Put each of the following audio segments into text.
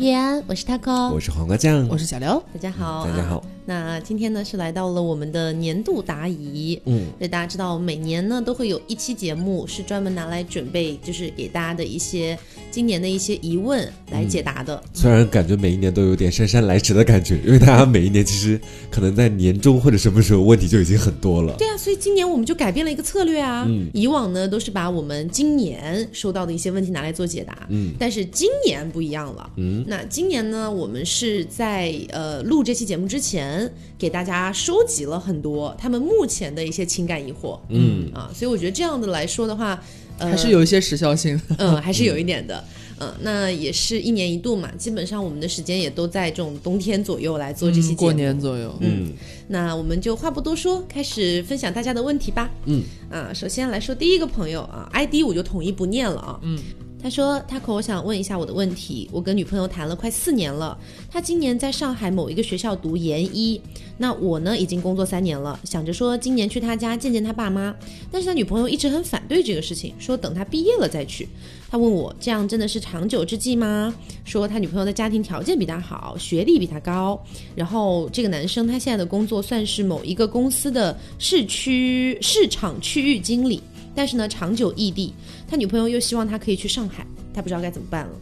叶安，我是 taco，我是黄瓜酱，我是小刘，大家好，大家好。那今天呢是来到了我们的年度答疑，嗯，所以大家知道每年呢都会有一期节目是专门拿来准备，就是给大家的一些今年的一些疑问来解答的。虽然感觉每一年都有点姗姗来迟的感觉，因为大家每一年其实可能在年终或者什么时候问题就已经很多了。对啊，所以今年我们就改变了一个策略啊，嗯，以往呢都是把我们今年收到的一些问题拿来做解答，嗯，但是今年不一样了，嗯，那今年呢我们是在呃录这期节目之前。给大家收集了很多他们目前的一些情感疑惑，嗯。啊，所以我觉得这样的来说的话，呃还是有一些时效性，嗯，还是有一点的，嗯，那也是一年一度嘛，基本上我们的时间也都在这种冬天左右来做这些过年左右，嗯，那我们就话不多说，开始分享大家的问题吧，嗯。啊，首先来说第一个朋友啊，ID 我就统一不念了啊，嗯。他说：“他可我想问一下我的问题。我跟女朋友谈了快四年了，她今年在上海某一个学校读研一。那我呢，已经工作三年了，想着说今年去他家见见他爸妈。但是他女朋友一直很反对这个事情，说等他毕业了再去。他问我这样真的是长久之计吗？说他女朋友的家庭条件比他好，学历比他高。然后这个男生他现在的工作算是某一个公司的市区市场区域经理。”但是呢，长久异地，他女朋友又希望他可以去上海，他不知道该怎么办了。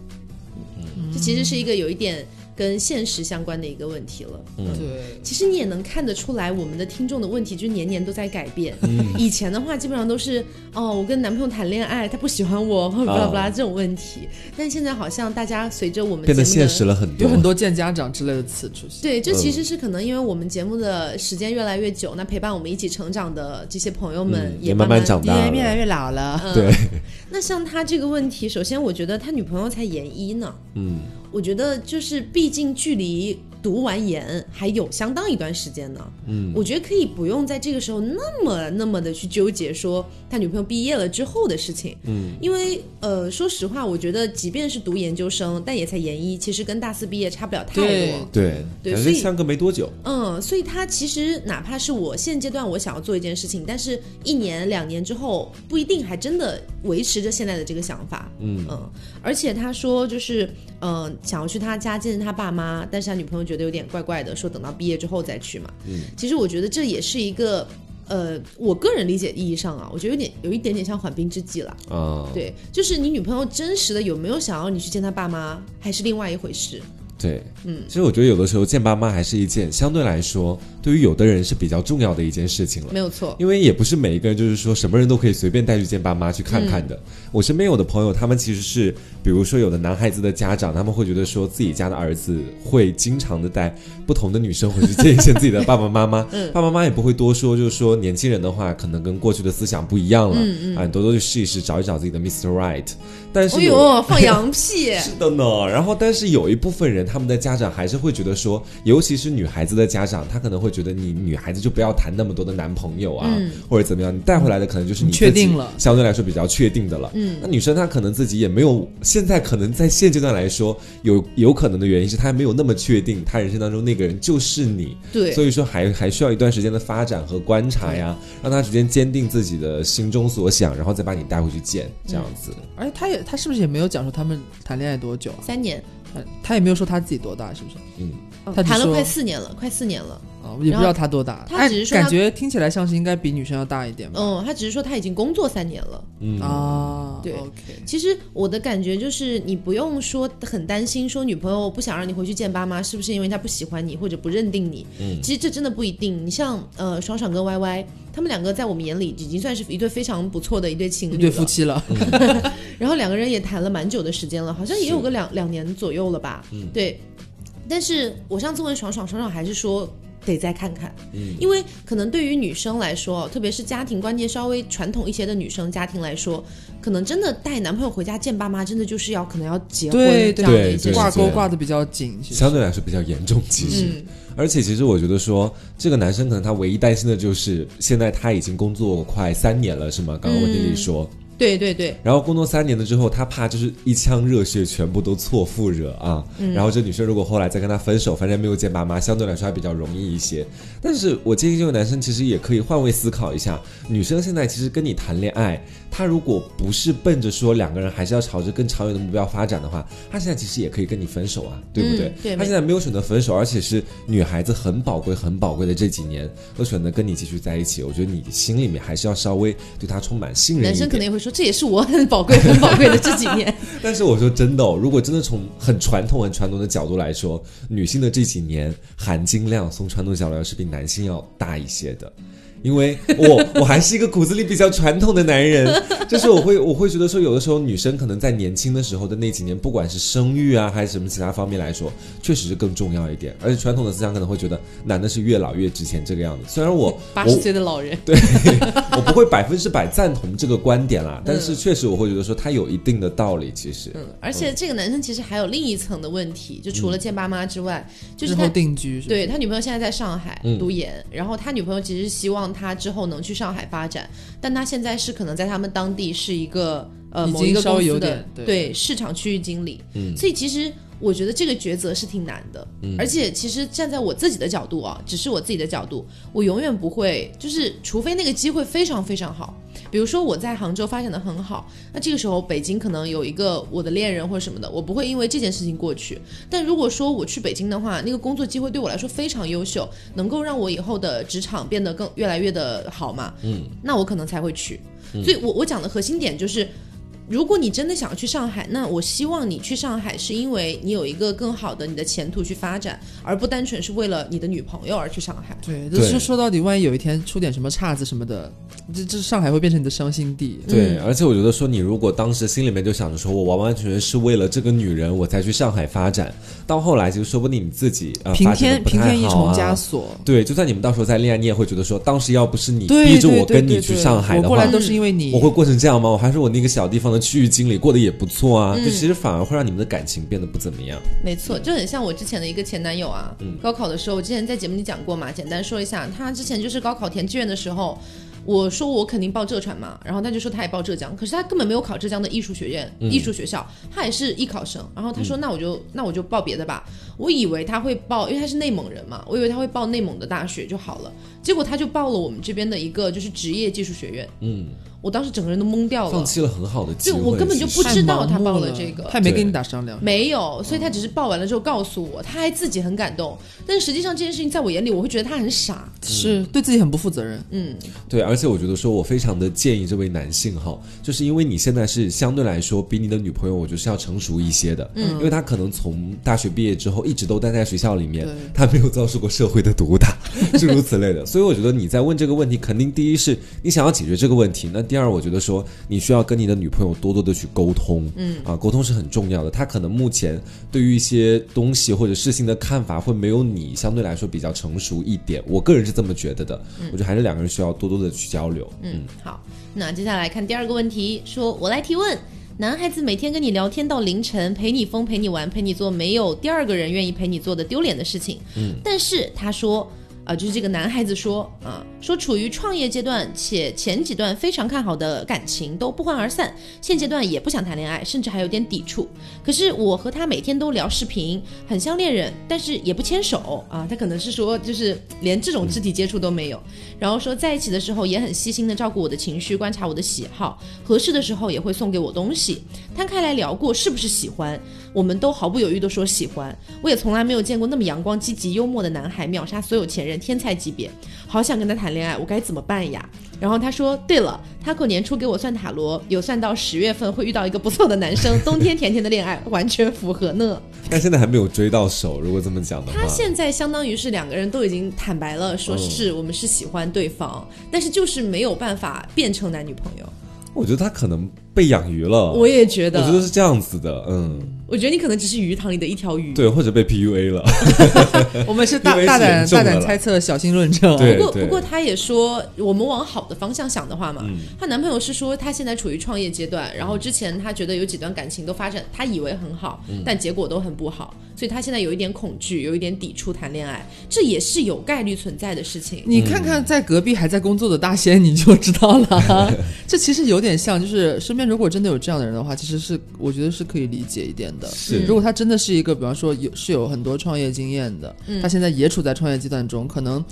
嗯，这其实是一个有一点。跟现实相关的一个问题了。嗯，对。其实你也能看得出来，我们的听众的问题就是年年都在改变。嗯。以前的话，基本上都是哦，我跟男朋友谈恋爱，他不喜欢我，或者巴拉巴拉这种问题。但现在好像大家随着我们变得现实了很多，有很多见家长之类的词出现。对，这其实是可能因为我们节目的时间越来越久，那陪伴我们一起成长的这些朋友们也慢慢长大，越来越老了。对。那像他这个问题，首先我觉得他女朋友才研一呢。嗯。我觉得就是，毕竟距离。读完研还有相当一段时间呢，嗯，我觉得可以不用在这个时候那么那么的去纠结说他女朋友毕业了之后的事情，嗯，因为呃，说实话，我觉得即便是读研究生，但也才研一，其实跟大四毕业差不了太多，对。对，所以相隔没多久，嗯，所以他其实哪怕是我现阶段我想要做一件事情，但是一年两年之后不一定还真的维持着现在的这个想法，嗯。嗯，而且他说就是嗯想要去他家见见他爸妈，但是他女朋友。觉得有点怪怪的，说等到毕业之后再去嘛。嗯，其实我觉得这也是一个，呃，我个人理解意义上啊，我觉得有点有一点点像缓兵之计了。啊，对，就是你女朋友真实的有没有想要你去见她爸妈，还是另外一回事。对，嗯，其实我觉得有的时候见爸妈还是一件相对来说。对于有的人是比较重要的一件事情了，没有错，因为也不是每一个人就是说什么人都可以随便带去见爸妈去看看的。我身边有的朋友，他们其实是，比如说有的男孩子的家长，他们会觉得说自己家的儿子会经常的带不同的女生回去见一见自己的爸爸妈妈，爸爸妈妈也不会多说，就是说年轻人的话可能跟过去的思想不一样了，啊，你多多去试一试，找一找自己的 Mr. Right。但是，哎呦，放羊屁！是的呢。然后，但是有一部分人，他们的家长还是会觉得说，尤其是女孩子的家长，她可能会觉得你女孩子就不要谈那么多的男朋友啊，或者怎么样，你带回来的可能就是你确定了，相对来说比较确定的了。嗯，那女生她可能自己也没有，现在可能在现阶段来说，有有可能的原因是她还没有那么确定，她人生当中那个人就是你。对，所以说还还需要一段时间的发展和观察呀，让她逐渐坚定自己的心中所想，然后再把你带回去见这样子。而且她也。她是不是也没有讲说他们谈恋爱多久？三年。他他也没有说他自己多大，是不是？嗯，他谈了快四年了，快四年了。啊，也不知道他多大。他只是说感觉听起来像是应该比女生要大一点吧。嗯，他只是说他已经工作三年了。嗯啊，对。其实我的感觉就是，你不用说很担心，说女朋友不想让你回去见爸妈，是不是因为她不喜欢你或者不认定你？嗯，其实这真的不一定。你像呃，爽爽跟歪歪他们两个在我们眼里已经算是一对非常不错的一对情侣，一对夫妻了。然后两个人也谈了蛮久的时间了，好像也有个两两年左右了吧？嗯，对。但是我上次问爽爽，爽爽还是说。得再看看，嗯，因为可能对于女生来说，特别是家庭观念稍微传统一些的女生家庭来说，可能真的带男朋友回家见爸妈，真的就是要可能要结婚这样的一些挂钩挂的比较紧，相对来说比较严重。其实，而且其实我觉得说，这个男生可能他唯一担心的就是，现在他已经工作快三年了，是吗？刚刚问题里说。对对对，然后工作三年了之后，他怕就是一腔热血全部都错付惹啊。然后这女生如果后来再跟他分手，反正没有见爸妈，相对来说还比较容易一些。但是我建议这个男生其实也可以换位思考一下，女生现在其实跟你谈恋爱，她如果不是奔着说两个人还是要朝着更长远的目标发展的话，她现在其实也可以跟你分手啊，对不对？嗯对她现在没有选择分手，而且是女孩子很宝贵、很宝贵的这几年都选择跟你继续在一起，我觉得你心里面还是要稍微对她充满信任一点。男生可能也会说，这也是我很宝贵、很宝贵的这几年。但是我说真的、如果真的从很传统、很传统的角度来说，女性的这几年含金量，从传统角度来说是比男性要大一些的。因为我 我还是一个骨子里比较传统的男人，就是我会我会觉得说，有的时候女生可能在年轻的时候的那几年，不管是生育啊还是什么其他方面来说，确实是更重要一点。而且传统的思想可能会觉得男的是越老越值钱这个样子。虽然我我 八十岁的老人，对我不会百分之百赞同这个观点啦，但是确实我会觉得说他有一定的道理。其实，嗯，而且这个男生其实还有另一层的问题，就除了见爸妈之外，就是他定居对他女朋友现在在上海嗯读研，然后他女朋友其实希望他之后能去上海发展，但他现在是可能在他们当地是一个呃某一个公司的对。市场区域经理，嗯。所以其实。我觉得这个抉择是挺难的，而且其实站在我自己的角度啊，只是我自己的角度，我永远不会，就是除非那个机会非常非常好，比如说我在杭州发展的很好，那这个时候北京可能有一个我的恋人或者什么的，我不会因为这件事情过去。但如果说我去北京的话，那个工作机会对我来说非常优秀，能够让我以后的职场变得更越来越的好嘛，嗯，那我可能才会去。所以我我讲的核心点就是。如果你真的想要去上海，那我希望你去上海是因为你有一个更好的你的前途去发展，而不单纯是为了你的女朋友而去上海。对，就是说到底，万一有一天出点什么岔子什么的，这这上海会变成你的伤心地。对，嗯而且我觉得说，你如果当时心里面就想着说我完完全全是为了这个女人我才去上海发展，到后来就说不定你自己呃平添平添一重啊枷锁。对，就算你们到时候再恋爱，你也会觉得说，当时要不是你对，逼着我跟你去上海的话我过来，都是因为你。我会过成这样吗？我还是我那个小地方的区域经理，过得也不错啊。嗯就其实反而会让你们的感情变得不怎么样。没错，就很像我之前的一个前男友啊。高考的时候，我之前在节目里讲过嘛，简单说一下，他之前就是高考填志愿的时候。我说我肯定报浙传嘛，然后他就说他也报浙江，可是他根本没有考浙江的艺术学院、艺术学校，他也是艺考生。然后他说、那我就那我就报别的吧。我以为他会报，因为他是内蒙人嘛，我以为他会报内蒙的大学就好了。结果他就报了我们这边的一个就是职业技术学院。嗯，我当时整个人都懵掉了放，弃了很好的机会。就我根本就不知道他报了这个他也没跟你打商量。没有，所以他只是报完了之后告诉我，他还自己很感动。但是实际上这件事情在我眼里，我会觉得他很傻。是对自己很不负责任。嗯，对，而且我觉得说，我非常的建议这位男性哈，就是因为你现在是相对来说比你的女朋友，我觉得是要成熟一些的，嗯，因为他可能从大学毕业之后一直都待在学校里面，他没有遭受过社会的毒打，诸如此类的。所以我觉得你在问这个问题，肯定第一是你想要解决这个问题，那第二，我觉得说你需要跟你的女朋友多多的去沟通，嗯，啊，沟通是很重要的。她可能目前对于一些东西或者事情的看法会没有你相对来说比较成熟一点，我个人是这么觉得的。我觉得还是两个人需要多多的去交流。嗯，好，那接下来看第二个问题，说我来提问。男孩子每天跟你聊天到凌晨，陪你疯，陪你玩，陪你做没有第二个人愿意陪你做的丢脸的事情。嗯，但是他说，啊、就是这个男孩子说啊，说处于创业阶段，且前几段非常看好的感情都不欢而散，现阶段也不想谈恋爱，甚至还有点抵触。可是我和他每天都聊视频，很像恋人，但是也不牵手啊。他可能是说，就是连这种肢体接触都没有。然后说在一起的时候也很细心的照顾我的情绪，观察我的喜好，合适的时候也会送给我东西。摊开来聊过是不是喜欢，我们都毫不犹豫的说喜欢。我也从来没有见过那么阳光、积极、幽默的男孩，秒杀所有前任，天才级别。好想跟他谈恋爱，我该怎么办呀？然后他说：“对了，他过年初给我算塔罗，有算到十月份会遇到一个不错的男生，冬天甜甜的恋爱，完全符合呢。但现在还没有追到手，如果这么讲的话，他现在相当于是两个人都已经坦白了，说是我们是喜欢对方，但是就是没有办法变成男女朋友。我觉得他可能被养鱼了。我也觉得，我觉得是这样子的，嗯，我觉得你可能只是鱼塘里的一条鱼。对，或者被 PUA 了，我们是大 大胆大胆猜测，小心论证。对不过，不过她也说，我们往好的方向想的话嘛，嗯她男朋友是说她现在处于创业阶段，然后之前她觉得有几段感情都发展，她以为很好，嗯但结果都很不好。所以他现在有一点恐惧，有一点抵触谈恋爱，这也是有概率存在的事情。你看看在隔壁还在工作的大仙，你就知道了。这其实有点像，就是身边如果真的有这样的人的话，其实是我觉得是可以理解一点的。是如果他真的是一个，比方说有是有很多创业经验的，嗯他现在也处在创业阶段中，可能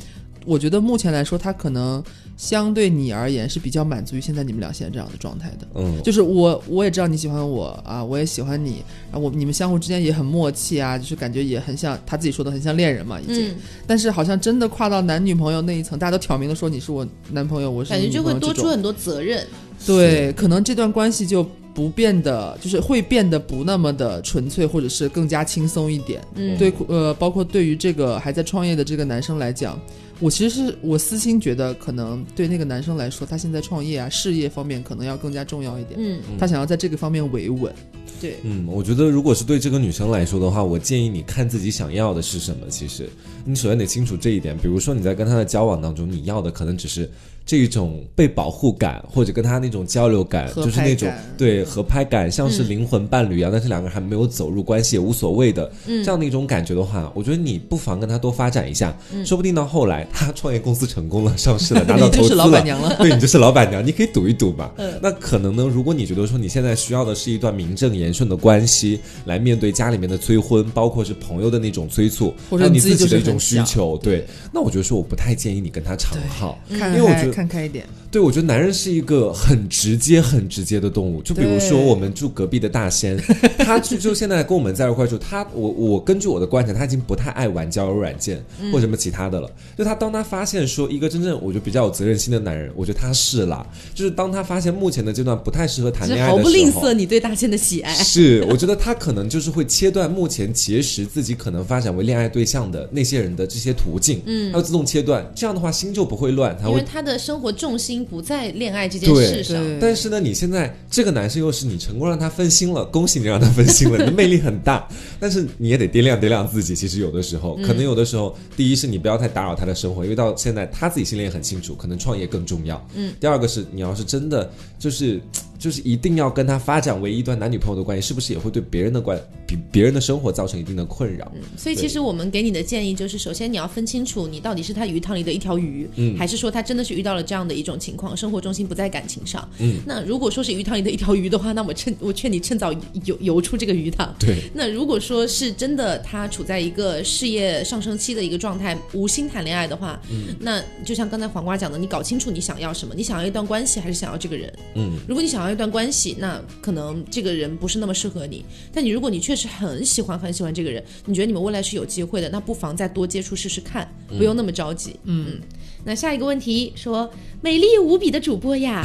我觉得目前来说，他可能相对你而言是比较满足于现在你们俩现在这样的状态的。嗯，就是我我也知道你喜欢我啊，我也喜欢你，然后我你们相互之间也很默契啊，就是感觉也很像他自己说的很像恋人嘛，已经。嗯，但是好像真的跨到男女朋友那一层，大家都挑明的说你是我男朋友，我是你感觉就会多出很多责任。对，可能这段关系就不变的，就是会变得不那么的纯粹，或者是更加轻松一点。嗯，对，呃，包括对于这个还在创业的这个男生来讲，我其实是我私心觉得，可能对那个男生来说，他现在创业啊，事业方面可能要更加重要一点。嗯，他想要在这个方面维稳。对，嗯，我觉得如果是对这个女生来说的话，我建议你看自己想要的是什么。其实，你首先得清楚这一点。比如说你在跟他的交往当中，你要的可能只是这一种被保护感，或者跟他那种交流感，合就是那种对合拍感，像是灵魂伴侣一样，但是两个人还没有走入关系也无所谓的、嗯。这样的一种感觉的话，我觉得你不妨跟他多发展一下，说不定到后来他创业公司成功了，上市了，拿到你就是投资了，老板娘了。对你就是老板娘，你可以赌一赌嘛。嗯。那可能呢，如果你觉得说你现在需要的是一段名正言顺的关系，来面对家里面的催婚，包括是朋友的那种催促，或者还有你你自己的一种需求，对，那我觉得说我不太建议你跟他长耗。因为我觉得看开一点，对，我觉得男人是一个很直接、很直接的动物。就比如说我们住隔壁的大仙，他就就现在跟我们在一块住，他我我根据我的观察，他已经不太爱玩交友软件嗯或者什么其他的了。就他当他发现说一个真正我觉得比较有责任心的男人，我觉得他是啦。就是当他发现目前的阶段不太适合谈恋爱的时候，毫不吝啬你对大仙的喜爱。是，我觉得他可能就是会切断目前结识自己可能发展为恋爱对象的那些人的这些途径，嗯，他会自动切断，这样的话心就不会乱，他会。生活重心不在恋爱这件事上，对但是呢，你现在这个男生又是你成功让他分心了，恭喜你让他分心了，你的魅力很大，但是你也得掂量掂量自己。其实有的时候，可能有的时候，第一是你不要太打扰他的生活，因为到现在他自己心里也很清楚，可能创业更重要。嗯，第二个是你要是真的就是就是一定要跟他发展为一段男女朋友的关系，是不是也会对别人的关比别人的生活造成一定的困扰？所以其实我们给你的建议就是，首先你要分清楚你到底是他鱼塘里的一条鱼，嗯还是说他真的是遇到了这样的一种情况，生活重心不在感情上。嗯，那如果说是鱼塘里的一条鱼的话，那我趁 我劝你趁早游游出这个鱼塘。对，那如果说是真的他处在一个事业上升期的一个状态，无心谈恋爱的话，嗯那就像刚才黄瓜讲的，你搞清楚你想要什么，你想要一段关系还是想要这个人？嗯，如果你想要一段关系，那可能这个人不是那么适合你。但你如果你确实很喜欢很喜欢这个人，你觉得你们未来是有机会的，那不妨再多接触试试看，不用那么着急。嗯。那下一个问题说，美丽无比的主播呀，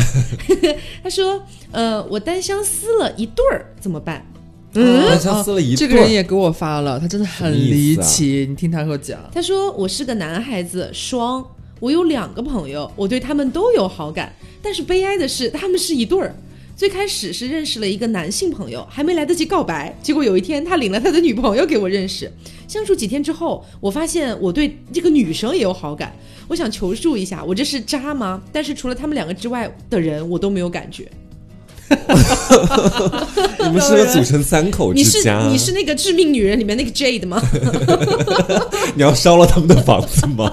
他说，呃，我单相思了一对儿怎么办？嗯单相思了一这对儿个人也给我发了，他真的很离奇。你听他给我讲，他说我是个男孩子，双，我有两个朋友，我对他们都有好感，但是悲哀的是他们是一对儿。最开始是认识了一个男性朋友，还没来得及告白，结果有一天他领了他的女朋友给我认识。相处几天之后，我发现我对这个女生也有好感，我想求助一下，我这是渣吗？但是除了他们两个之外的人，我都没有感觉。你们是要组成三口你是。你是那个致命女人里面那个 Jade 吗？你要烧了他们的房子吗？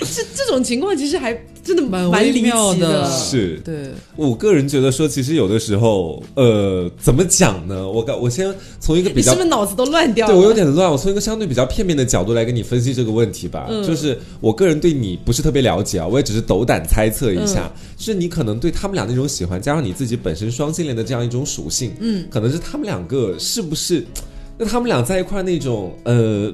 这这种情况其实还真的蛮蛮离奇妙的是对，我个人觉得说，其实有的时候，呃，怎么讲呢？我刚我先从一个比较你是不是脑子都乱掉了？对我有点乱，我从一个相对比较片面的角度来跟你分析这个问题吧。嗯就是我个人对你不是特别了解啊，我也只是斗胆猜测一下，是你可能对他们俩那种喜欢，加上你自己本身双性恋的这样一种属性，嗯，可能是他们两个是不是？那他们俩在一块儿那种呃。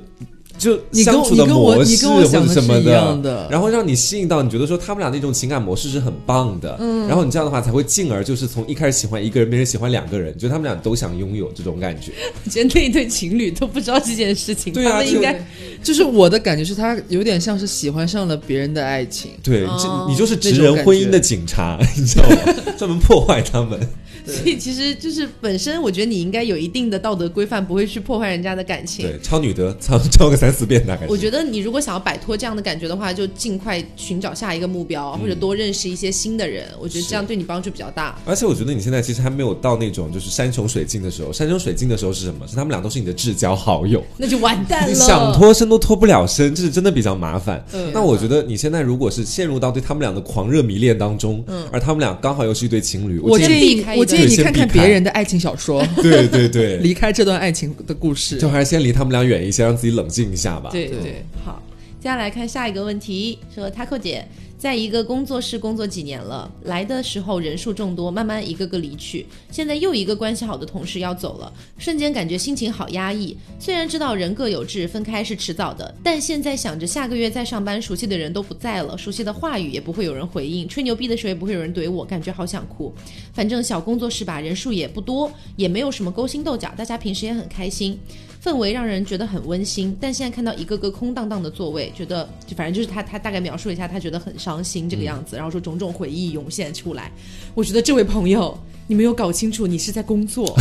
就你跟相处的模式或者什么的然后让你吸引到，你觉得说他们俩那种情感模式是很棒的，嗯，然后你这样的话才会进而就是从一开始喜欢一个人变成喜欢两个人，觉得他们俩都想拥有这种感觉。我觉得那一对情侣都不知道这件事情，对啊就他们应该就是我的感觉是他有点像是喜欢上了别人的爱情。对，你就是职人婚姻的警察，你知道吗？专门破坏他们。所以其实就是本身，我觉得你应该有一定的道德规范，不会去破坏人家的感情。对，抄女德，抄抄个三四遍大概。我觉得你如果想要摆脱这样的感觉的话，就尽快寻找下一个目标，或者多认识一些新的人。我觉得这样对你帮助比较大。而且我觉得你现在其实还没有到那种就是山穷水尽的时候。山穷水尽的时候是什么？是他们俩都是你的至交好友，那就完蛋了。想脱身都脱不了身，这是真的比较麻烦。那我觉得你现在如果是陷入到对他们俩的狂热迷恋当中，嗯，而他们俩刚好又是一对情侣，我建议我建议你看看别人的爱情小说，对对对，离开这段爱情的故事，就还是先离他们俩远一些，让自己冷静一下吧。对对，好，接下来看下一个问题，说 Taco 姐。在一个工作室工作几年了，来的时候人数众多，慢慢一个个离去。现在又一个关系好的同事要走了，瞬间感觉心情好压抑。虽然知道人各有志，分开是迟早的，但现在想着下个月再上班，熟悉的人都不在了，熟悉的话语也不会有人回应，吹牛逼的时候也不会有人怼我，感觉好想哭。反正小工作室吧，人数也不多，也没有什么勾心斗角，大家平时也很开心。氛围让人觉得很温馨，但现在看到一个个空荡荡的座位，觉得就反正就是他他大概描述了一下，他觉得很伤心这个样子，然后说种种回忆涌现出来。我觉得这位朋友，你没有搞清楚，你是在工作。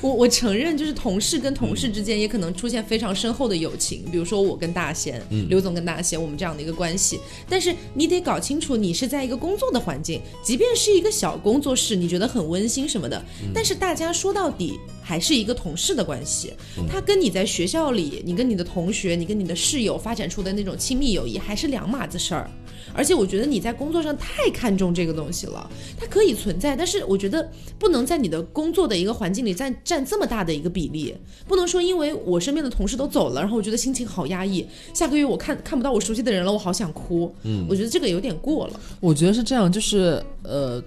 我我承认，就是同事跟同事之间也可能出现非常深厚的友情，比如说我跟大仙，刘总跟大贤，我们这样的一个关系。但是你得搞清楚，你是在一个工作的环境，即便是一个小工作室，你觉得很温馨什么的，但是大家说到底还是一个同事的关系。他跟你在学校里，你跟你的同学，你跟你的室友发展出的那种亲密友谊，还是两码子事儿。而且我觉得你在工作上太看重这个东西了，它可以存在，但是我觉得不能在你的工作的一个环境里占占这么大的一个比例，不能说因为我身边的同事都走了，然后我觉得心情好压抑，下个月我看看不到我熟悉的人了，我好想哭。嗯，我觉得这个有点过了。我觉得是这样，就是呃。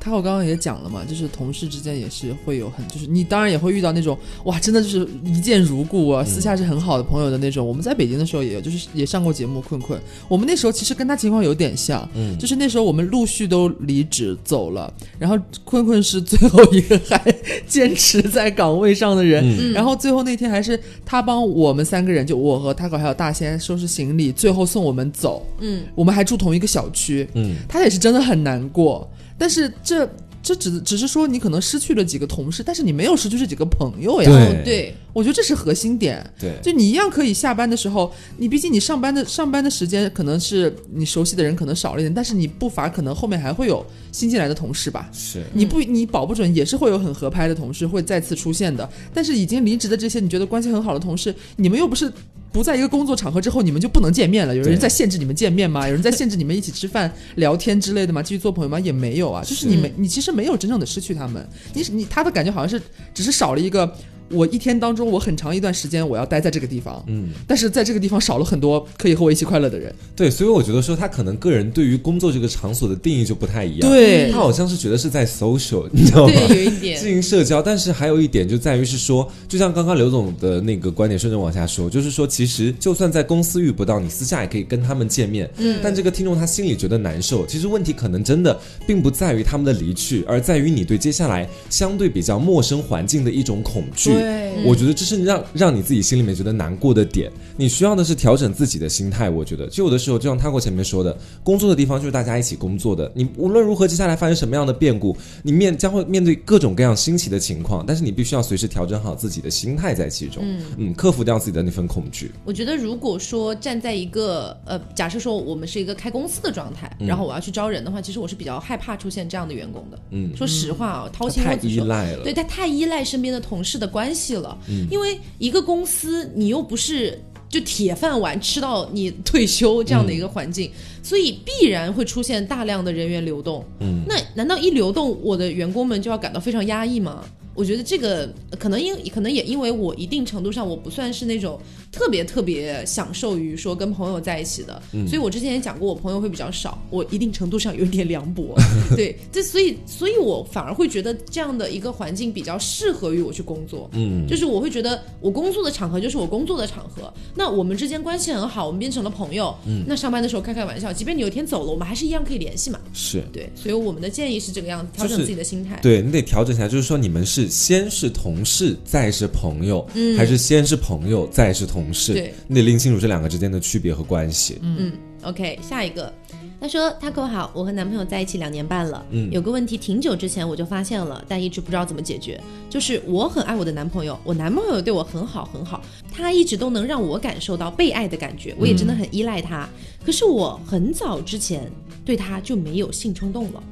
他我刚刚也讲了嘛，就是同事之间也是会有很，就是你当然也会遇到那种哇，真的就是一见如故啊，私下是很好的朋友的那种。我们在北京的时候也有，就是也上过节目，困困。我们那时候其实跟他情况有点像，嗯，就是那时候我们陆续都离职走了，然后困困是最后一个还坚持在岗位上的人，然后最后那天还是他帮我们三个人，就我和他哥还有大仙收拾行李，最后送我们走。嗯，我们还住同一个小区，嗯，他也是真的很难过。但是这这只只是说你可能失去了几个同事，但是你没有失去这几个朋友呀。对，对我觉得这是核心点。对，就你一样可以下班的时候，你毕竟你上班的上班的时间可能是你熟悉的人可能少了一点，但是你不乏可能后面还会有新进来的同事吧。是，你不你保不准也是会有很合拍的同事会再次出现的。但是已经离职的这些你觉得关系很好的同事，你们又不是。不在一个工作场合之后，你们就不能见面了？有人在限制你们见面吗？有人在限制你们一起吃饭、聊天之类的吗？继续做朋友吗？也没有啊，就是你没，你其实没有真正的失去他们，你你他的感觉好像是只是少了一个。我一天当中，我很长一段时间我要待在这个地方，嗯，但是在这个地方少了很多可以和我一起快乐的人。对，所以我觉得说他可能个人对于工作这个场所的定义就不太一样。对，他好像是觉得是在 social，你知道吗？对，有一点进行社交。但是还有一点就在于是说，就像刚刚刘总的那个观点，顺着往下说，就是说其实就算在公司遇不到，你私下也可以跟他们见面。嗯，但这个听众他心里觉得难受。其实问题可能真的并不在于他们的离去，而在于你对接下来相对比较陌生环境的一种恐惧。对，我觉得。这是让让你自己心里面觉得难过的点，你需要的是调整自己的心态。我觉得，就有的时候，就像他过前面说的，工作的地方就是大家一起工作的。你无论如何，接下来发生什么样的变故，你面将会面对各种各样新奇的情况，但是你必须要随时调整好自己的心态在其中，嗯，克服掉自己的那份恐惧。我觉得，如果说站在一个呃，假设说我们是一个开公司的状态，然后我要去招人的话，其实我是比较害怕出现这样的员工的。嗯，说实话啊，掏心窝子说，对他太依赖身边的同事的关系了。嗯。因为一个公司，你又不是就铁饭碗吃到你退休这样的一个环境，所以必然会出现大量的人员流动。嗯，那难道一流动，我的员工们就要感到非常压抑吗？我觉得这个可能因可能也因为我一定程度上我不算是那种特别特别享受于说跟朋友在一起的，所以我之前也讲过，我朋友会比较少，我一定程度上有点凉薄。对，这所以所以我反而会觉得这样的一个环境比较适合于我去工作。嗯，就是我会觉得我工作的场合就是我工作的场合，那我们之间关系很好，我们变成了朋友。嗯，那上班的时候开开玩笑，即便你有一天走了，我们还是一样可以联系嘛。是对，所以我们的建议是这个样子，调整自己的心态。对你得调整一下，就是说你们是。先是同事，再是朋友，嗯还是先是朋友，再是同事？对，你得拎清楚这两个之间的区别和关系。嗯，OK，下一个，他说：“Taco 好，我和男朋友在一起两年半了，嗯，有个问题挺久之前我就发现了，但一直不知道怎么解决。就是我很爱我的男朋友，我男朋友对我很好很好，他一直都能让我感受到被爱的感觉，我也真的很依赖他。可是我很早之前对他就没有性冲动了，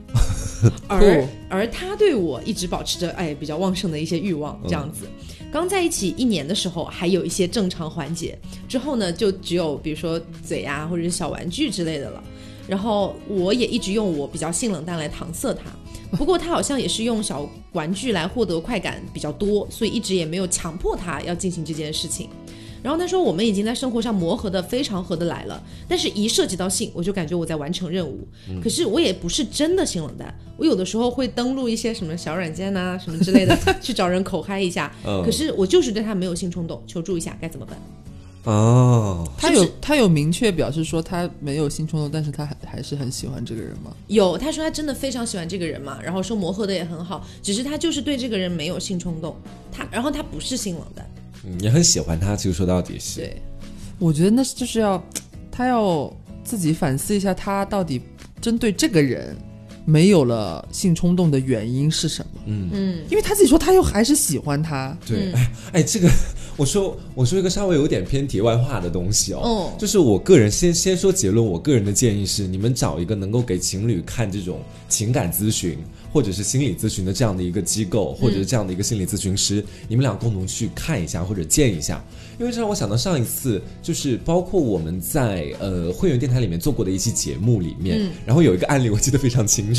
而而他对我一直保持着哎比较旺盛的一些欲望，这样子。刚在一起一年的时候还有一些正常环节，之后呢就只有比如说嘴啊或者是小玩具之类的了。”然后我也一直用我比较性冷淡来搪塞他，不过他好像也是用小玩具来获得快感比较多，所以一直也没有强迫他要进行这件事情。然后他说我们已经在生活上磨合的非常合得来了，但是一涉及到性，我就感觉我在完成任务。可是我也不是真的性冷淡，我有的时候会登录一些什么小软件呐 什么之类的去找人口嗨一下。可是我就是对他没有性冲动，求助一下该怎么办？哦，他有他有明确表示说他没有性冲动，但是他还还是很喜欢这个人吗？有，他说他真的非常喜欢这个人嘛，然后说磨合的也很好，只是他就是对这个人没有性冲动，他然后他不是性冷淡，嗯，也很喜欢他，其实说到底是。对，我觉得那就是要他要自己反思一下，他到底针对这个人没有了性冲动的原因是什么？嗯。嗯，因为他自己说他又还是喜欢他，对，哎哎，这个我说我说一个稍微有点偏题外话的东西哦，哦。就是我个人先先说结论，我个人的建议是，你们找一个能够给情侣看这种情感咨询或者是心理咨询的这样的一个机构，或者是这样的一个心理咨询师，你们俩共同去看一下或者见一下，因为这让我想到上一次，就是包括我们在呃会员电台里面做过的一期节目里面，然后有一个案例我记得非常清楚，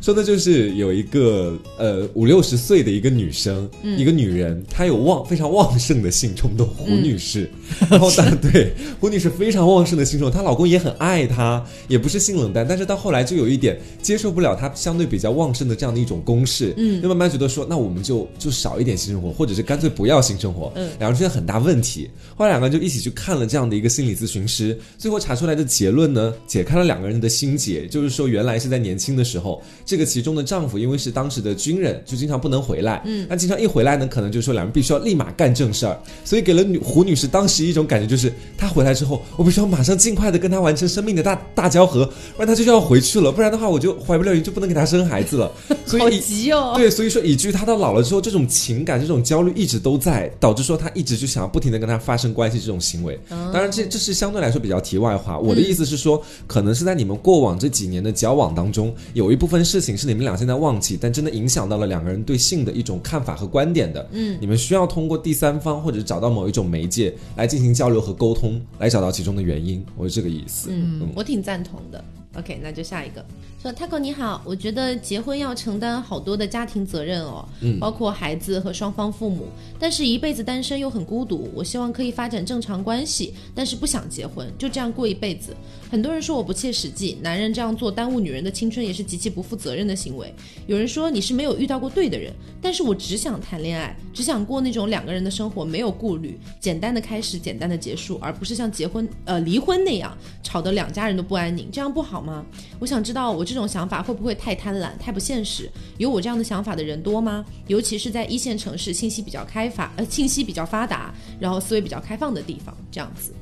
说的就是有一个呃五六十岁的一个女生，一个女人，她有旺非常旺盛的性冲动，胡女士，然后但 对胡女士非常旺盛的性冲动，她老公也很爱她，也不是性冷淡，但是到后来就有一点接受不了她相对比较旺盛的这样的一种攻势，嗯，就慢慢觉得说，那我们就就少一点性生活，或者是干脆不要性生活，嗯。两人出现很大问题，后来两个人就一起去看了这样的一个心理咨询师，最后查出来的结论呢，解开了两个人的心结，就是说原来是在年轻的时候，这个其中的丈夫因为是当时的军人，就经常不能回来，嗯，那经常一回来呢，可能就是说两人必须要立马干正事儿，所以给了女胡女士当时一种感觉，就是她回来之后，我必须要马上尽快的跟她完成生命的大大交合，不然她就要回去了，不然的话我就怀不了孕，就不能给她生孩子了，所好以好急哦。对，所以说以至于她到老了之后，这种情感、这种焦虑一直都在，导致说她一直就想要不停的跟他发生关系这种行为。当然这，这是相对来说比较题外话。我的意思是说，可能是在你们过往这几年的交往当中，有一部分事情是你们俩现在忘记，但真的影响到了两个人对性的一种看法和观点的。嗯，你们需要通过第三方或者找到某一种媒介来进行交流和沟通，来找到其中的原因。我是这个意思。嗯，我挺赞同的。OK，那就下一个说 Taco 你好，我觉得结婚要承担好多的家庭责任哦，嗯包括孩子和双方父母，但是一辈子单身又很孤独。我希望可以发展正常关系，但是不想结婚，就这样过一辈子。很多人说我不切实际，男人这样做耽误女人的青春也是极其不负责任的行为。有人说你是没有遇到过对的人，但是我只想谈恋爱，只想过那种两个人的生活，没有顾虑，简单的开始，简单的结束，而不是像结婚呃离婚那样吵得两家人都不安宁，这样不好吗？我想知道我这种想法会不会太贪婪、太不现实？有我这样的想法的人多吗？尤其是在一线城市，信息比较开发，呃，信息比较发达，然后思维比较开放的地方，这样子。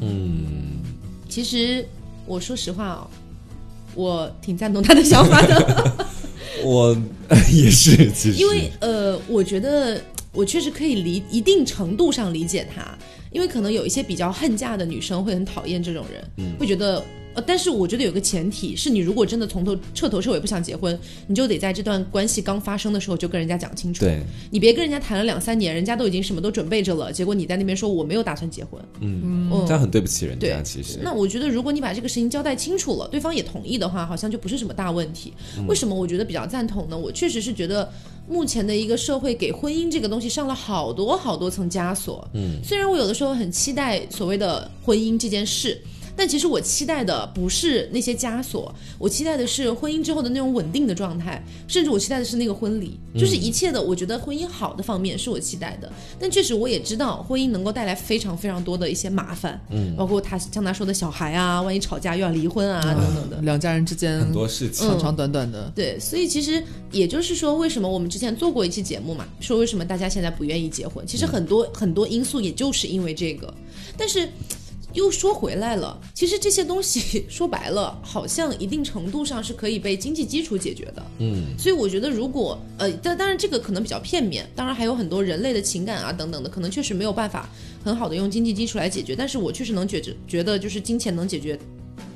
嗯，其实我说实话哦，我挺赞同他的想法的。我 也是，其实因为呃，我觉得我确实可以理一定程度上理解他，因为可能有一些比较恨嫁的女生会很讨厌这种人，嗯会觉得。呃，但是我觉得有个前提是你如果真的从头彻头彻尾不想结婚，你就得在这段关系刚发生的时候就跟人家讲清楚。对，你别跟人家谈了两三年，人家都已经什么都准备着了，结果你在那边说我没有打算结婚。嗯，嗯这样很对不起人家，其实。那我觉得，如果你把这个事情交代清楚了，对方也同意的话，好像就不是什么大问题。为什么我觉得比较赞同呢？我确实是觉得目前的一个社会给婚姻这个东西上了好多好多层枷锁。嗯，虽然我有的时候很期待所谓的婚姻这件事。但其实我期待的不是那些枷锁，我期待的是婚姻之后的那种稳定的状态，甚至我期待的是那个婚礼，就是一切的，我觉得婚姻好的方面是我期待的。但确实我也知道，婚姻能够带来非常非常多的一些麻烦，嗯，包括他像他说的小孩啊，万一吵架又要离婚啊等等的。两家人之间很多事情，长长短短的，对，所以其实也就是说，为什么我们之前做过一期节目嘛，说为什么大家现在不愿意结婚，其实很多、很多因素也就是因为这个，但是。又说回来了，其实这些东西 说白了，好像一定程度上是可以被经济基础解决的。嗯，所以我觉得，如果呃，但当然这个可能比较片面，当然还有很多人类的情感啊等等的，可能确实没有办法很好的用经济基础来解决。但是我确实能觉觉觉得，就是金钱能解决。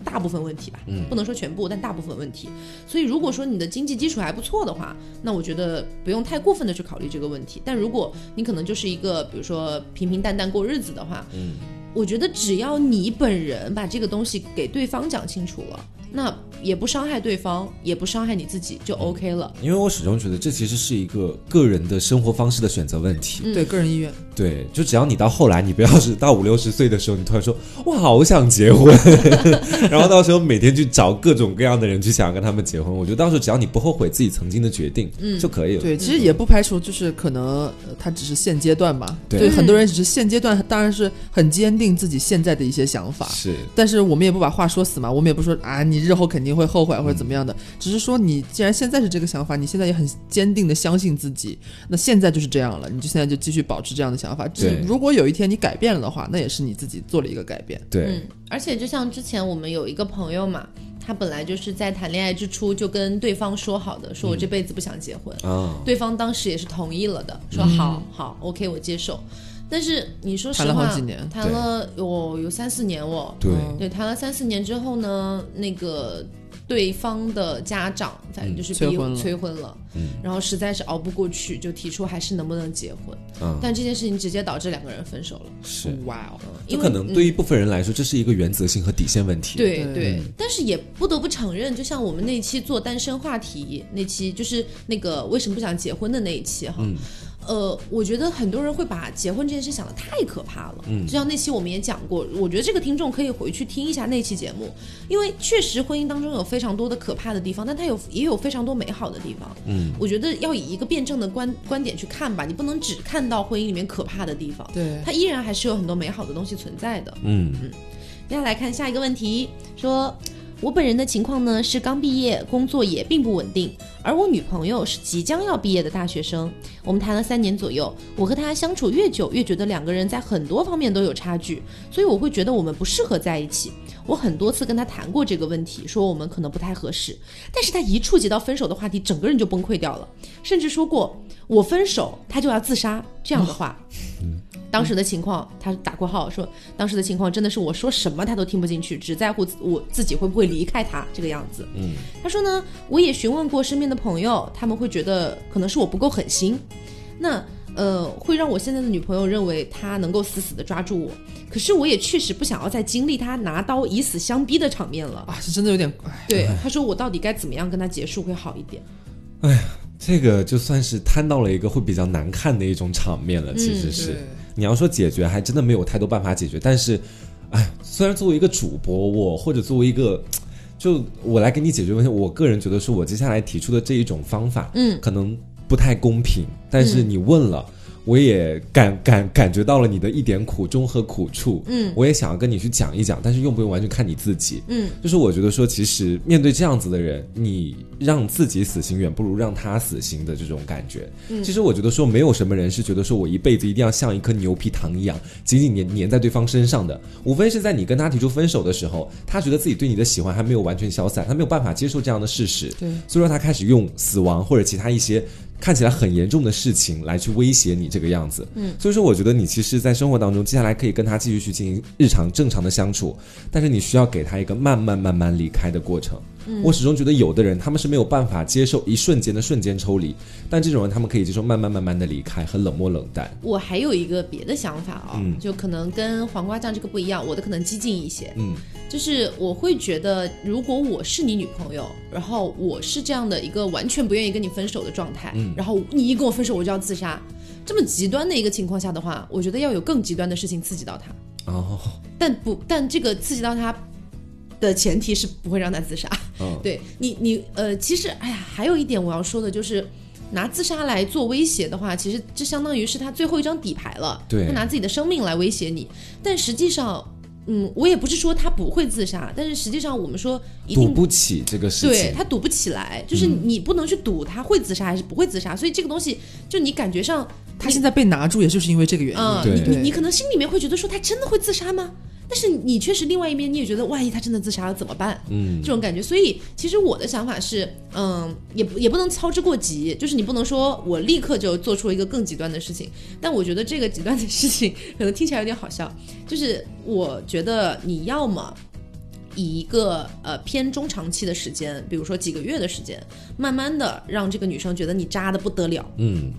大部分问题吧，嗯，不能说全部，但大部分问题。所以如果说你的经济基础还不错的话，那我觉得不用太过分的去考虑这个问题。但如果你可能就是一个，比如说平平淡淡过日子的话，嗯，我觉得只要你本人把这个东西给对方讲清楚了。那也不伤害对方，也不伤害你自己，就 OK 了。因为我始终觉得这其实是一个个人的生活方式的选择问题，对个人意愿。对，就只要你到后来，你不要是到五六十岁的时候，你突然说我好想结婚，然后到时候每天去找各种各样的人去想要跟他们结婚。我觉得到时候只要你不后悔自己曾经的决定，嗯，就可以了。对，其实也不排除就是可能他只是现阶段吧。对，很多人只是现阶段，当然是很坚定自己现在的一些想法。是，但是我们也不把话说死嘛，我们也不说啊，你日后肯定。会后悔或者怎么样的，只是说你既然现在是这个想法，你现在也很坚定的相信自己，那现在就是这样了，你就现在就继续保持这样的想法。对，如果有一天你改变了的话，那也是你自己做了一个改变。对，嗯，而且就像之前我们有一个朋友嘛，他本来就是在谈恋爱之初就跟对方说好的，说我这辈子不想结婚，啊，对方当时也是同意了的，说好好，OK，我接受。但是你说实话，谈了有有三四年哦，对。对，谈了三四年之后呢，那个。对方的家长反正就是逼催婚了，然后实在是熬不过去，就提出还是能不能结婚。但这件事情直接导致两个人分手了。是。哇哦，就可能对于部分人来说，这是一个原则性和底线问题。对对，但是也不得不承认，就像我们那期做单身话题那期，就是那个为什么不想结婚的那一期哈。呃，我觉得很多人会把结婚这件事想的太可怕了。嗯，就像那期我们也讲过，我觉得这个听众可以回去听一下那期节目，因为确实婚姻当中有非常多的可怕的地方，但它有也有非常多美好的地方。嗯，我觉得要以一个辩证的观观点去看吧，你不能只看到婚姻里面可怕的地方。对，它依然还是有很多美好的东西存在的。嗯嗯，接下来看下一个问题，说。我本人的情况呢是刚毕业，工作也并不稳定，而我女朋友是即将要毕业的大学生。我们谈了三年左右，我和她相处越久，越觉得两个人在很多方面都有差距，所以我会觉得我们不适合在一起。我很多次跟她谈过这个问题，说我们可能不太合适，但是她一触及到分手的话题，整个人就崩溃掉了，甚至说过我分手她就要自杀这样的话。当时的情况，他打括号说，当时的情况真的是我说什么他都听不进去，只在乎我自己会不会离开他这个样子。嗯，他说呢，我也询问过身边的朋友，他们会觉得可能是我不够狠心，那呃会让我现在的女朋友认为他能够死死的抓住我，可是我也确实不想要再经历他拿刀以死相逼的场面了啊，是真的有点。对，他说我到底该怎么样跟他结束会好一点？哎呀，这个就算是摊到了一个会比较难看的一种场面了，其实是。你要说解决，还真的没有太多办法解决。但是，哎，虽然作为一个主播，我或者作为一个，就我来给你解决问题，我个人觉得是，我接下来提出的这一种方法，嗯，可能不太公平。但是你问了。我也感感感觉到了你的一点苦衷和苦处，嗯，我也想要跟你去讲一讲，但是用不用完全看你自己，嗯，就是我觉得说，其实面对这样子的人，你让自己死心远不如让他死心的这种感觉，嗯，其实我觉得说，没有什么人是觉得说我一辈子一定要像一颗牛皮糖一样紧紧粘粘在对方身上的，无非是在你跟他提出分手的时候，他觉得自己对你的喜欢还没有完全消散，他没有办法接受这样的事实，对，所以说他开始用死亡或者其他一些。看起来很严重的事情来去威胁你这个样子，嗯，所以说我觉得你其实，在生活当中，接下来可以跟他继续去进行日常正常的相处，但是你需要给他一个慢慢慢慢离开的过程。我始终觉得有的人他们是没有办法接受一瞬间的瞬间抽离，但这种人他们可以接受慢慢慢慢的离开和冷漠冷淡。我还有一个别的想法啊，就可能跟黄瓜酱这个不一样，我的可能激进一些。嗯，就是我会觉得，如果我是你女朋友，然后我是这样的一个完全不愿意跟你分手的状态，然后你一跟我分手我就要自杀，这么极端的一个情况下的话，我觉得要有更极端的事情刺激到他。哦，但不，但这个刺激到他。的前提是不会让他自杀。嗯，对你，你呃，其实，哎呀，还有一点我要说的就是，拿自杀来做威胁的话，其实这相当于是他最后一张底牌了。对，他拿自己的生命来威胁你。但实际上，嗯，我也不是说他不会自杀，但是实际上我们说一定赌不起这个事情，对他赌不起来，就是你不能去赌他会自杀还是不会自杀。所以这个东西，就你感觉上他现在被拿住，也就是因为这个原因。嗯，你你可能心里面会觉得说他真的会自杀吗？但是你确实另外一面，你也觉得万一他真的自杀了怎么办？嗯，这种感觉。所以其实我的想法是，嗯，也也不能操之过急，就是你不能说我立刻就做出一个更极端的事情。但我觉得这个极端的事情可能听起来有点好笑，就是我觉得你要么。以一个呃偏中长期的时间，比如说几个月的时间，慢慢的让这个女生觉得你渣的不得了，嗯，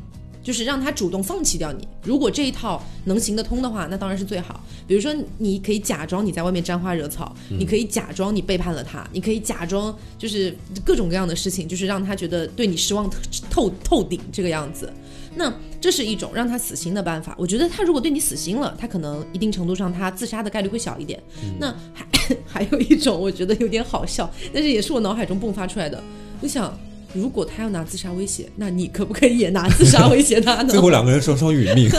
就是让他主动放弃掉你。如果这一套能行得通的话，那当然是最好。比如说，你可以假装你在外面沾花惹草，你可以假装你背叛了他，你可以假装就是各种各样的事情，就是让他觉得对你失望透透顶这个样子。那这是一种让他死心的办法。我觉得他如果对你死心了，他可能一定程度上他自杀的概率会小一点。那还 还有一种，我觉得有点好笑，但是也是我脑海中迸发出来的。我想，如果他要拿自杀威胁，那你可不可以也拿自杀威胁他呢？最后两个人双双殒命。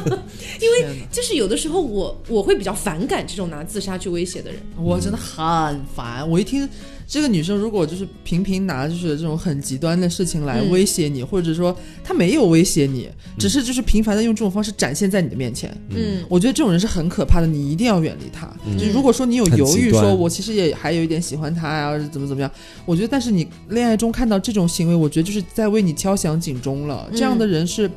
因为就是有的时候我我会比较反感这种拿自杀去威胁的人，我真的很烦。我一听。这个女生如果就是频频拿就是这种很极端的事情来威胁你，或者说她没有威胁你，只是就是频繁的用这种方式展现在你的面前，嗯，我觉得这种人是很可怕的，你一定要远离他。就如果说你有犹豫，说我其实也还有一点喜欢他呀，怎么怎么样，我觉得，但是你恋爱中看到这种行为，我觉得就是在为你敲响警钟了。这样的人是。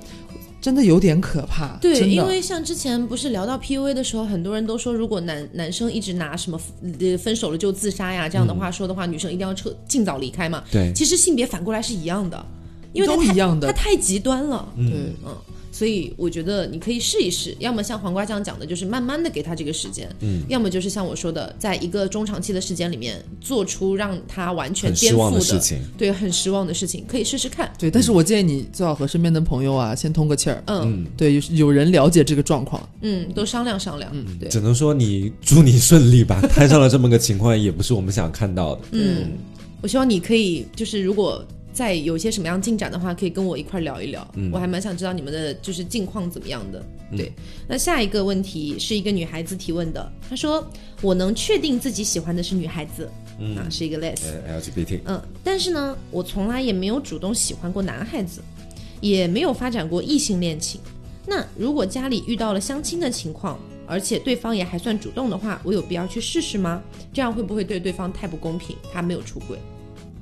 真的有点可怕。对，因为像之前不是聊到 PUA 的时候，很多人都说，如果男男生一直拿什么呃分手了就自杀呀这样的话说的话，女生一定要撤尽早离开嘛。对，其实性别反过来是一样的，因为都一样的，他太极端了。对，嗯。所以我觉得你可以试一试，要么像黄瓜酱讲的，就是慢慢的给他这个时间，嗯，要么就是像我说的，在一个中长期的时间里面，做出让他完全颠覆的事情，对，很失望的事情，可以试试看。对，但是我建议你最好和身边的朋友啊，先通个气儿，嗯，对，有有人了解这个状况，嗯，都商量商量，嗯，对，只能说你 祝你顺利吧。摊上了这么个情况，也不是我们想看到的，嗯，我希望你可以，就是如果。再有些什么样进展的话，可以跟我一块聊一聊。我还蛮想知道你们的就是近况怎么样的。对，那下一个问题是一个女孩子提问的，她说：“我能确定自己喜欢的是女孩子，啊，是一个 less，LGBT。嗯，但是呢，我从来也没有主动喜欢过男孩子，也没有发展过异性恋情。那如果家里遇到了相亲的情况，而且对方也还算主动的话，我有必要去试试吗？这样会不会对对方太不公平？他没有出轨。”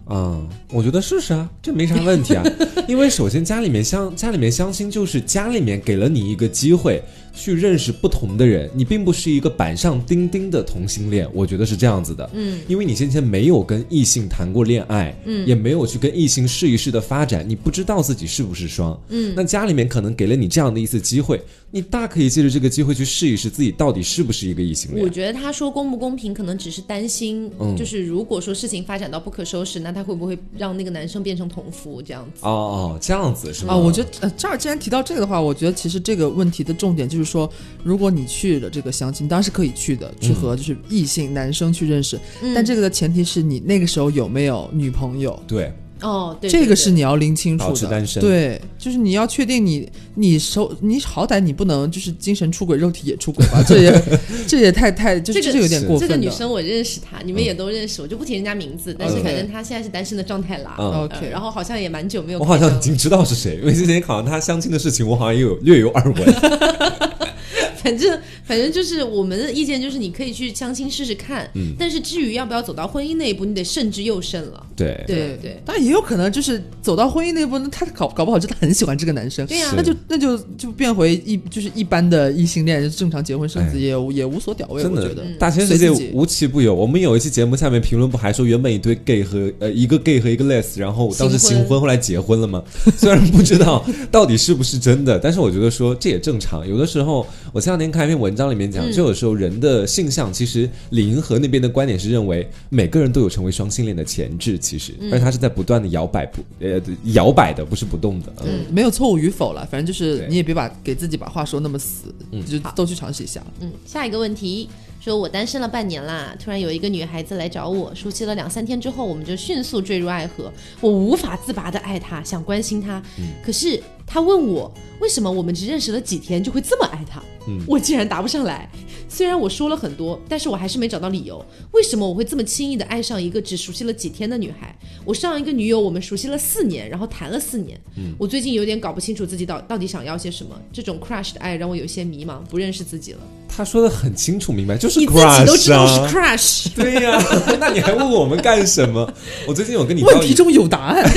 嗯，我觉得试试啊，这没啥问题啊。因为首先家里面相家里面相亲，就是家里面给了你一个机会去认识不同的人，你并不是一个板上钉钉的同性恋。我觉得是这样子的，嗯，因为你先前没有跟异性谈过恋爱，嗯，也没有去跟异性试一试的发展，你不知道自己是不是双，嗯，那家里面可能给了你这样的一次机会。你大可以借着这个机会去试一试自己到底是不是一个异性恋。我觉得他说公不公平，可能只是担心，就是如果说事情发展到不可收拾，那他会不会让那个男生变成同夫这样子？哦哦，这样子是吗？啊，我觉得呃，这儿既然提到这个的话，我觉得其实这个问题的重点就是说，如果你去了这个相亲，当然是可以去的，去和就是异性男生去认识，但这个的前提是你那个时候有没有女朋友？对。哦，对，这个是你要拎清楚的，对，就是你要确定你你手你好歹你不能就是精神出轨，肉体也出轨吧？这也 这也太太就是这有点过分。这个女生我认识她，你们也都认识，我就不提人家名字，但是反正她现在是单身的状态啦。OK，然后好像也蛮久没有，我好像已经知道是谁，因为之前好像她相亲的事情，我好像也有略有耳闻。反正反正就是我们的意见就是你可以去相亲试试看，嗯，但是至于要不要走到婚姻那一步，你得慎之又慎了。对对对，但也有可能就是走到婚姻那一步，那他搞搞不好真的很喜欢这个男生，对呀，那就那就就变回一就是一般的异性恋，正常结婚生子也也无所屌味。真的，大千世界无奇不有。我们有一期节目下面评论不还说，原本一堆 gay 和呃一个 gay 和一个 less，然后当时新婚，后来结婚了吗？虽然不知道到底是不是真的，但是我觉得说这也正常。有的时候，我前两天看一篇文章。里面讲，就有时候人的性向，其实李银河那边的观点是认为每个人都有成为双性恋的潜质，其实，而他是在不断的摇摆不呃摇摆的，不是不动的。嗯，没有错误与否了，反正就是你也别把给自己把话说那么死，嗯，就都去尝试一下。嗯，下一个问题，说我单身了半年啦，突然有一个女孩子来找我，熟悉了两三天之后，我们就迅速坠入爱河，我无法自拔的爱她，想关心她，可是。他问我为什么我们只认识了几天就会这么爱他，嗯我竟然答不上来。虽然我说了很多，但是我还是没找到理由，为什么我会这么轻易的爱上一个只熟悉了几天的女孩？我上一个女友我们熟悉了四年，然后谈了四年。我最近有点搞不清楚自己到到底想要些什么，这种 crush 的爱让我有些迷茫，不认识自己了。他说的很清楚明白，就是 crush 都知道是啊。crush，对呀、那你还问我们干什么？我最近有跟你问题中有答案。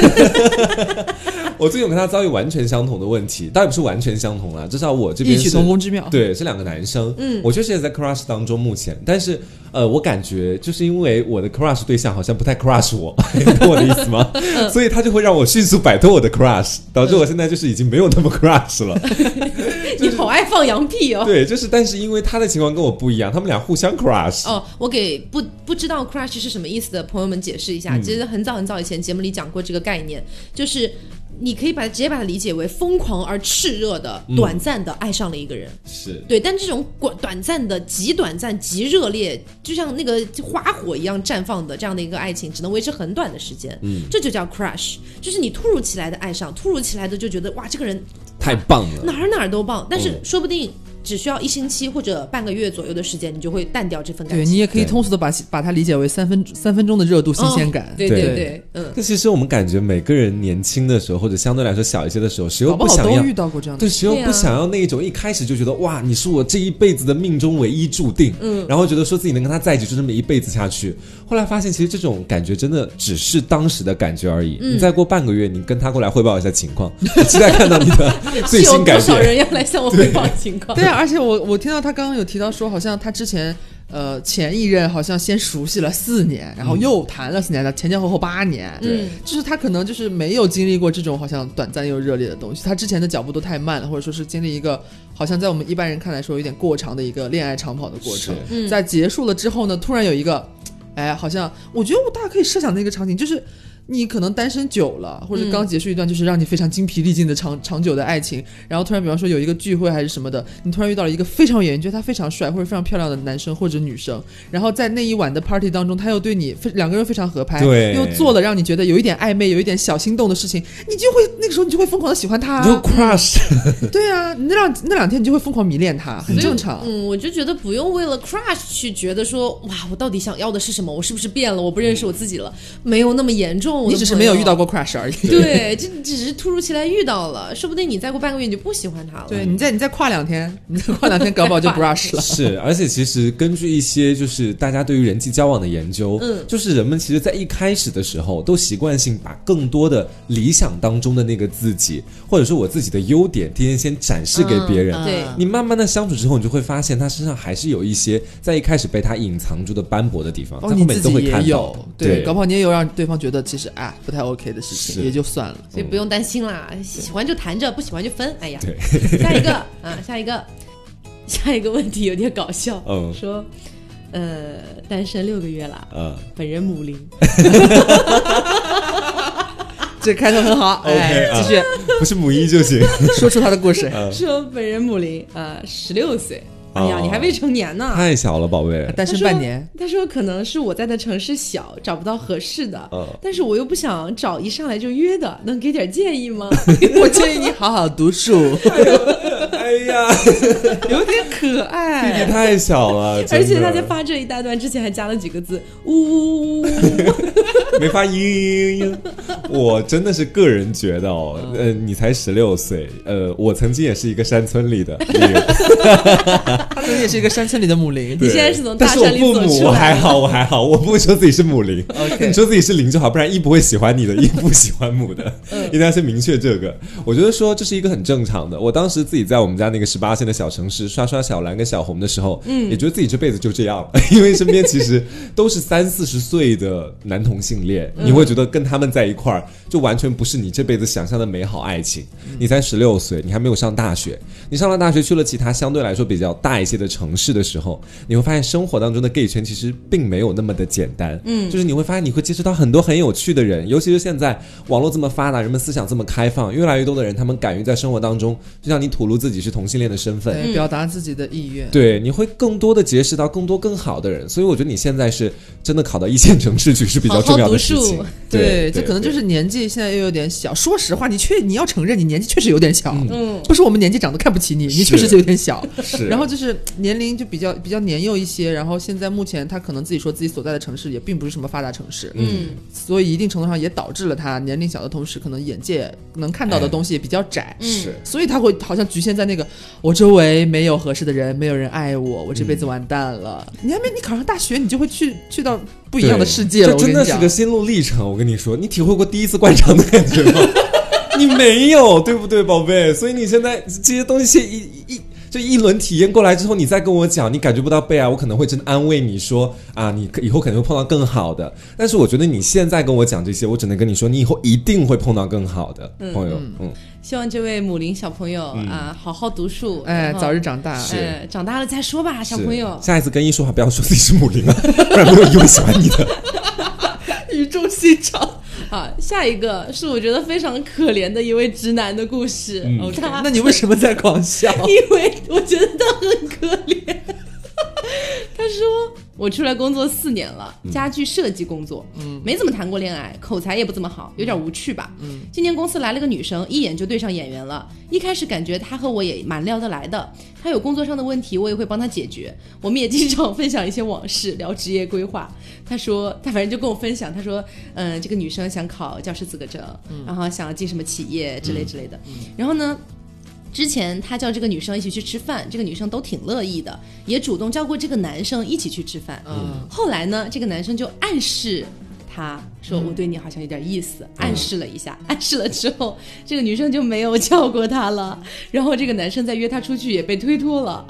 我最近有跟他遭遇完全相同的问题，倒也不是完全相同啦，至少我这边异曲是同工之妙。对，是两个男生。嗯，我确实也在 crush 当中，目前，但是呃，我感觉就是因为我的 crush 对象好像不太 crush 我，你懂我的意思吗？所以他就会让我迅速摆脱我的 crush，导致我现在就是已经没有那么 crush 了。爱放羊屁哦。对，就是但是因为他的情况跟我不一样，他们俩互相 crush。哦，我给不不知道 crush 是什么意思的朋友们解释一下。其实很早很早以前节目里讲过这个概念，就是你可以把它直接把它理解为疯狂而炽热的、短暂的爱上了一个人。是，对，但这种短短暂的、极短暂、极热烈，就像那个花火一样绽放的这样的一个爱情，只能维持很短的时间。嗯，这就叫 crush，就是你突如其来的爱上，突如其来的就觉得哇，这个人太棒了。哪儿哪儿都棒，但是嗯说不定只需要一星期或者半个月左右的时间，你就会淡掉这份感情。对你也可以通俗的把把它理解为三分三分钟的热度、新鲜感哦。对对对对，嗯。那其实我们感觉每个人年轻的时候，或者相对来说小一些的时候，谁又不想要都遇到过这样的对，谁又不想要那一种一开始就觉得哇，你是我这一辈子的命中唯一注定，嗯，然后觉得说自己能跟他在一起就这么一辈子下去。后来发现，其实这种感觉真的只是当时的感觉而已。嗯你再过半个月，你跟他过来汇报一下情况，期待看到你的最新改变。多少人要来向我汇报情况？对啊，而且我我听到他刚刚有提到说，好像他之前呃前一任好像先熟悉了四年，然后又谈了四年的，前前后后八年。嗯，就是他可能就是没有经历过这种好像短暂又热烈的东西，他之前的脚步都太慢了，或者说是经历一个好像在我们一般人看来说有点过长的一个恋爱长跑的过程。嗯在结束了之后呢，突然有一个，哎，好像我觉得我大家可以设想的一个场景，就是你可能单身久了，或者刚结束一段就是让你非常精疲力尽的长长久的爱情，然后突然比方说有一个聚会还是什么的，你突然遇到了一个非常有觉得他非常帅或者非常漂亮的男生或者女生，然后在那一晚的 party 当中，他又对你非两个人非常合拍，对又做了让你觉得有一点暧昧、有一点小心动的事情，你就会那个时候你就会疯狂的喜欢他、你就 crush，对啊，那两那两天你就会疯狂迷恋他，很正常。嗯，我就觉得不用为了 crush 去觉得说哇，我到底想要的是什么？我是不是变了？我不认识我自己了？没有那么严重。我的你只是没有遇到。过 crush 而已。对，这只是突如其来遇到了，说不定你再过半个月你就不喜欢他了。对，你再你再跨两天，你再跨两天，搞不好就 brush 了。是，而且其实根据一些就是大家对于人际交往的研究，嗯就是人们其实在一开始的时候都习惯性把更多的理想当中的那个自己，或者说我自己的优点，天天先展示给别人。嗯对你慢慢的相处之后，你就会发现他身上还是有一些在一开始被他隐藏住的斑驳的地方，哦，在后面你自己都会看到也有。，对，搞不好你也有让对方觉得其实啊不太 OK 的事情，也就算了。所以不用担心啦，喜欢就谈着，不喜欢就分。哎呀，对，下一个啊，下一个，下一个问题有点搞笑，嗯说，呃，单身六个月了，呃本人母龄，这开头很好，，OK 继续不是母一就行。说出他的故事。说本人母龄呃，十六岁。哎呀，哦你还未成年呢。太小了，宝贝。单身半年，他说可能是我在的城市小，找不到合适的，嗯但是我又不想找一上来就约的，能给点建议吗？我建议你好好读书，哎呀，有点可爱弟弟。太小了，而且他在发这一大段之前还加了几个字，呜呜呜呜，没发音音音。我真的是个人觉得哦，嗯呃，你才十六岁，呃，我曾经也是一个山村里的女人，他曾经也是一个山村里的母林。你现在是从大山里父母走出来我还好，我还好，我不会说自己是母林。OK 你说自己是灵就好，不然一不会喜欢你的，一不喜欢母的，嗯一定要先明确这个。我觉得说这是一个很正常的。我当时自己在我们家那个十八线的小城市刷刷小蓝跟小红的时候，嗯，也觉得自己这辈子就这样了，因为身边其实都是三四十岁的男同性恋，嗯你会觉得跟他们在一块儿就完全不是你这辈子想象的美好爱情。你才十六岁，你还没有上大学，你上了大学去了其他相对来说比较大一些的城市的时候，你会发现生活当中的 gay 圈其实并没有那么的简单。嗯，就是你会发现你会接触到很多很有趣的人，尤其是现在网络这么发达，人们思想这么开放，越来越多的人他们敢于在生活当中，就像你吐露自己是同性恋的身份，对，表达自己的意愿。对，你会更多的结识到更多更好的人，所以我觉得你现在是真的考到一线城市去是比较重要的事情。好好对，这可能就是年纪现在又有点小。说实话，你确你要承认你年纪确实有点小，嗯，不是我们年纪长得看不起你，你确实是有点小。是，然后就是年龄就比较比较年幼一些，然后现在目前他可能自己说自己所在的城市也并不是什么发达城市，嗯，所以一定程度上也导致了他年龄小的同时，可能眼界能看到的东西也比较窄，是，所以他会好像局限在那个我周围没有合适的人，没有人爱我，我这辈子完蛋了。你还没你考上大学，你就会去去到不一样的世界了。这真的是个心路历程，我跟你说，你体会过第一次灌肠的感觉吗？你没有，对不对，宝贝？所以你现在这些东西一一就一轮体验过来之后，你再跟我讲，你感觉不到被爱，我可能会真的安慰你说啊，你以后可能会碰到更好的。但是我觉得你现在跟我讲这些，我只能跟你说，你以后一定会碰到更好的朋友。嗯，希望这位母林小朋友啊，好好读书，哎，早日长大。是，长大了再说吧，小朋友。下一次跟一说话，不要说自己是母林啊，不然没有一会喜欢你的。语重心长。好，下一个是我觉得非常可怜的一位直男的故事。OK，那你为什么在狂笑？因为我觉得他很可怜。他说：“我出来工作四年了，家具设计工作，嗯，没怎么谈过恋爱，口才也不怎么好，有点无趣吧。嗯，今年公司来了个女生，一眼就对上眼缘了。一开始感觉她和我也蛮聊得来的，她有工作上的问题，我也会帮她解决。我们也经常分享一些往事，聊职业规划。她说，她反正就跟我分享，她说，嗯，这个女生想考教师资格证，然后想要进什么企业之类之类的。然后呢？”之前他叫这个女生一起去吃饭，这个女生都挺乐意的，也主动叫过这个男生一起去吃饭。嗯，后来呢，这个男生就暗示他说：“我对你好像有点意思。”暗示了一下，暗示了之后，这个女生就没有叫过他了。然后这个男生再约她出去也被推脱了。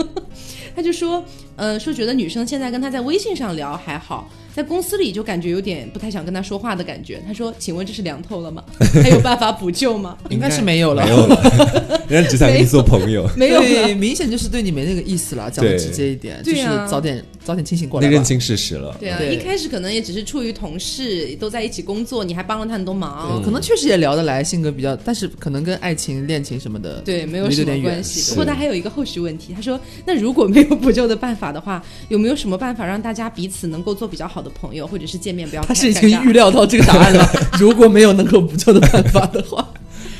他就说：“呃，说觉得女生现在跟他在微信上聊还好。”在公司里就感觉有点不太想跟他说话的感觉。他说：“请问这是凉透了吗？还有办法补救吗？”应该是没有了，没有了。人家只想跟你做朋友，没有，明显就是对你没那个意思了。讲的直接一点，就是早点早点清醒过来，认清事实了。对啊，一开始可能也只是出于同事，都在一起工作，你还帮了他很多忙，可能确实也聊得来，性格比较，但是可能跟爱情、恋情什么的，对，没有什么关系。不过他还有一个后续问题，他说：“那如果没有补救的办法的话，有没有什么办法让大家彼此能够做比较好的朋友，或者是？”见面不要。他是已经预料到这个答案了。如果没有能够补救的办法的话。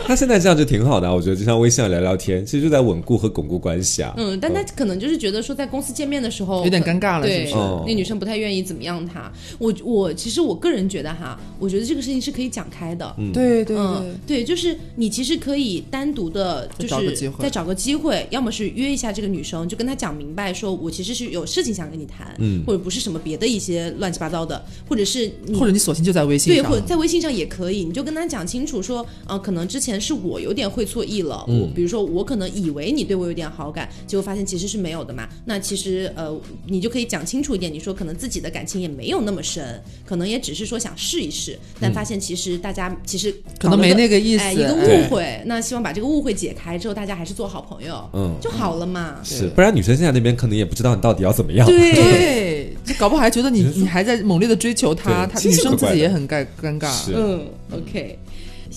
他现在这样就挺好的，我觉得就像微信上聊聊天，其实就在稳固和巩固关系啊。嗯，但他可能就是觉得说在公司见面的时候有点尴尬了，是不是，那女生不太愿意怎么样他。我我其实我个人觉得哈，我觉得这个事情是可以讲开的。嗯，对对对。对，就是你其实可以单独的，就是再找个机会，要么是约一下这个女生，就跟她讲明白，说我其实是有事情想跟你谈，嗯，或者不是什么别的一些乱七八糟的，或者是或者你索性就在微信上，对，或者在微信上也可以，你就跟他讲清楚说，呃，可能之前是我有点。会错意了，我比如说我可能以为你对我有点好感，结果发现其实是没有的嘛。那其实呃，你就可以讲清楚一点，你说可能自己的感情也没有那么深，可能也只是说想试一试，但发现其实大家其实可能没那个意思，一个误会。那希望把这个误会解开之后，大家还是做好朋友，嗯，就好了嘛。是，不然女生现在那边可能也不知道你到底要怎么样。对，搞不好还觉得你你还在猛烈的追求她，她女生自己也很尴尴尬。嗯，OK，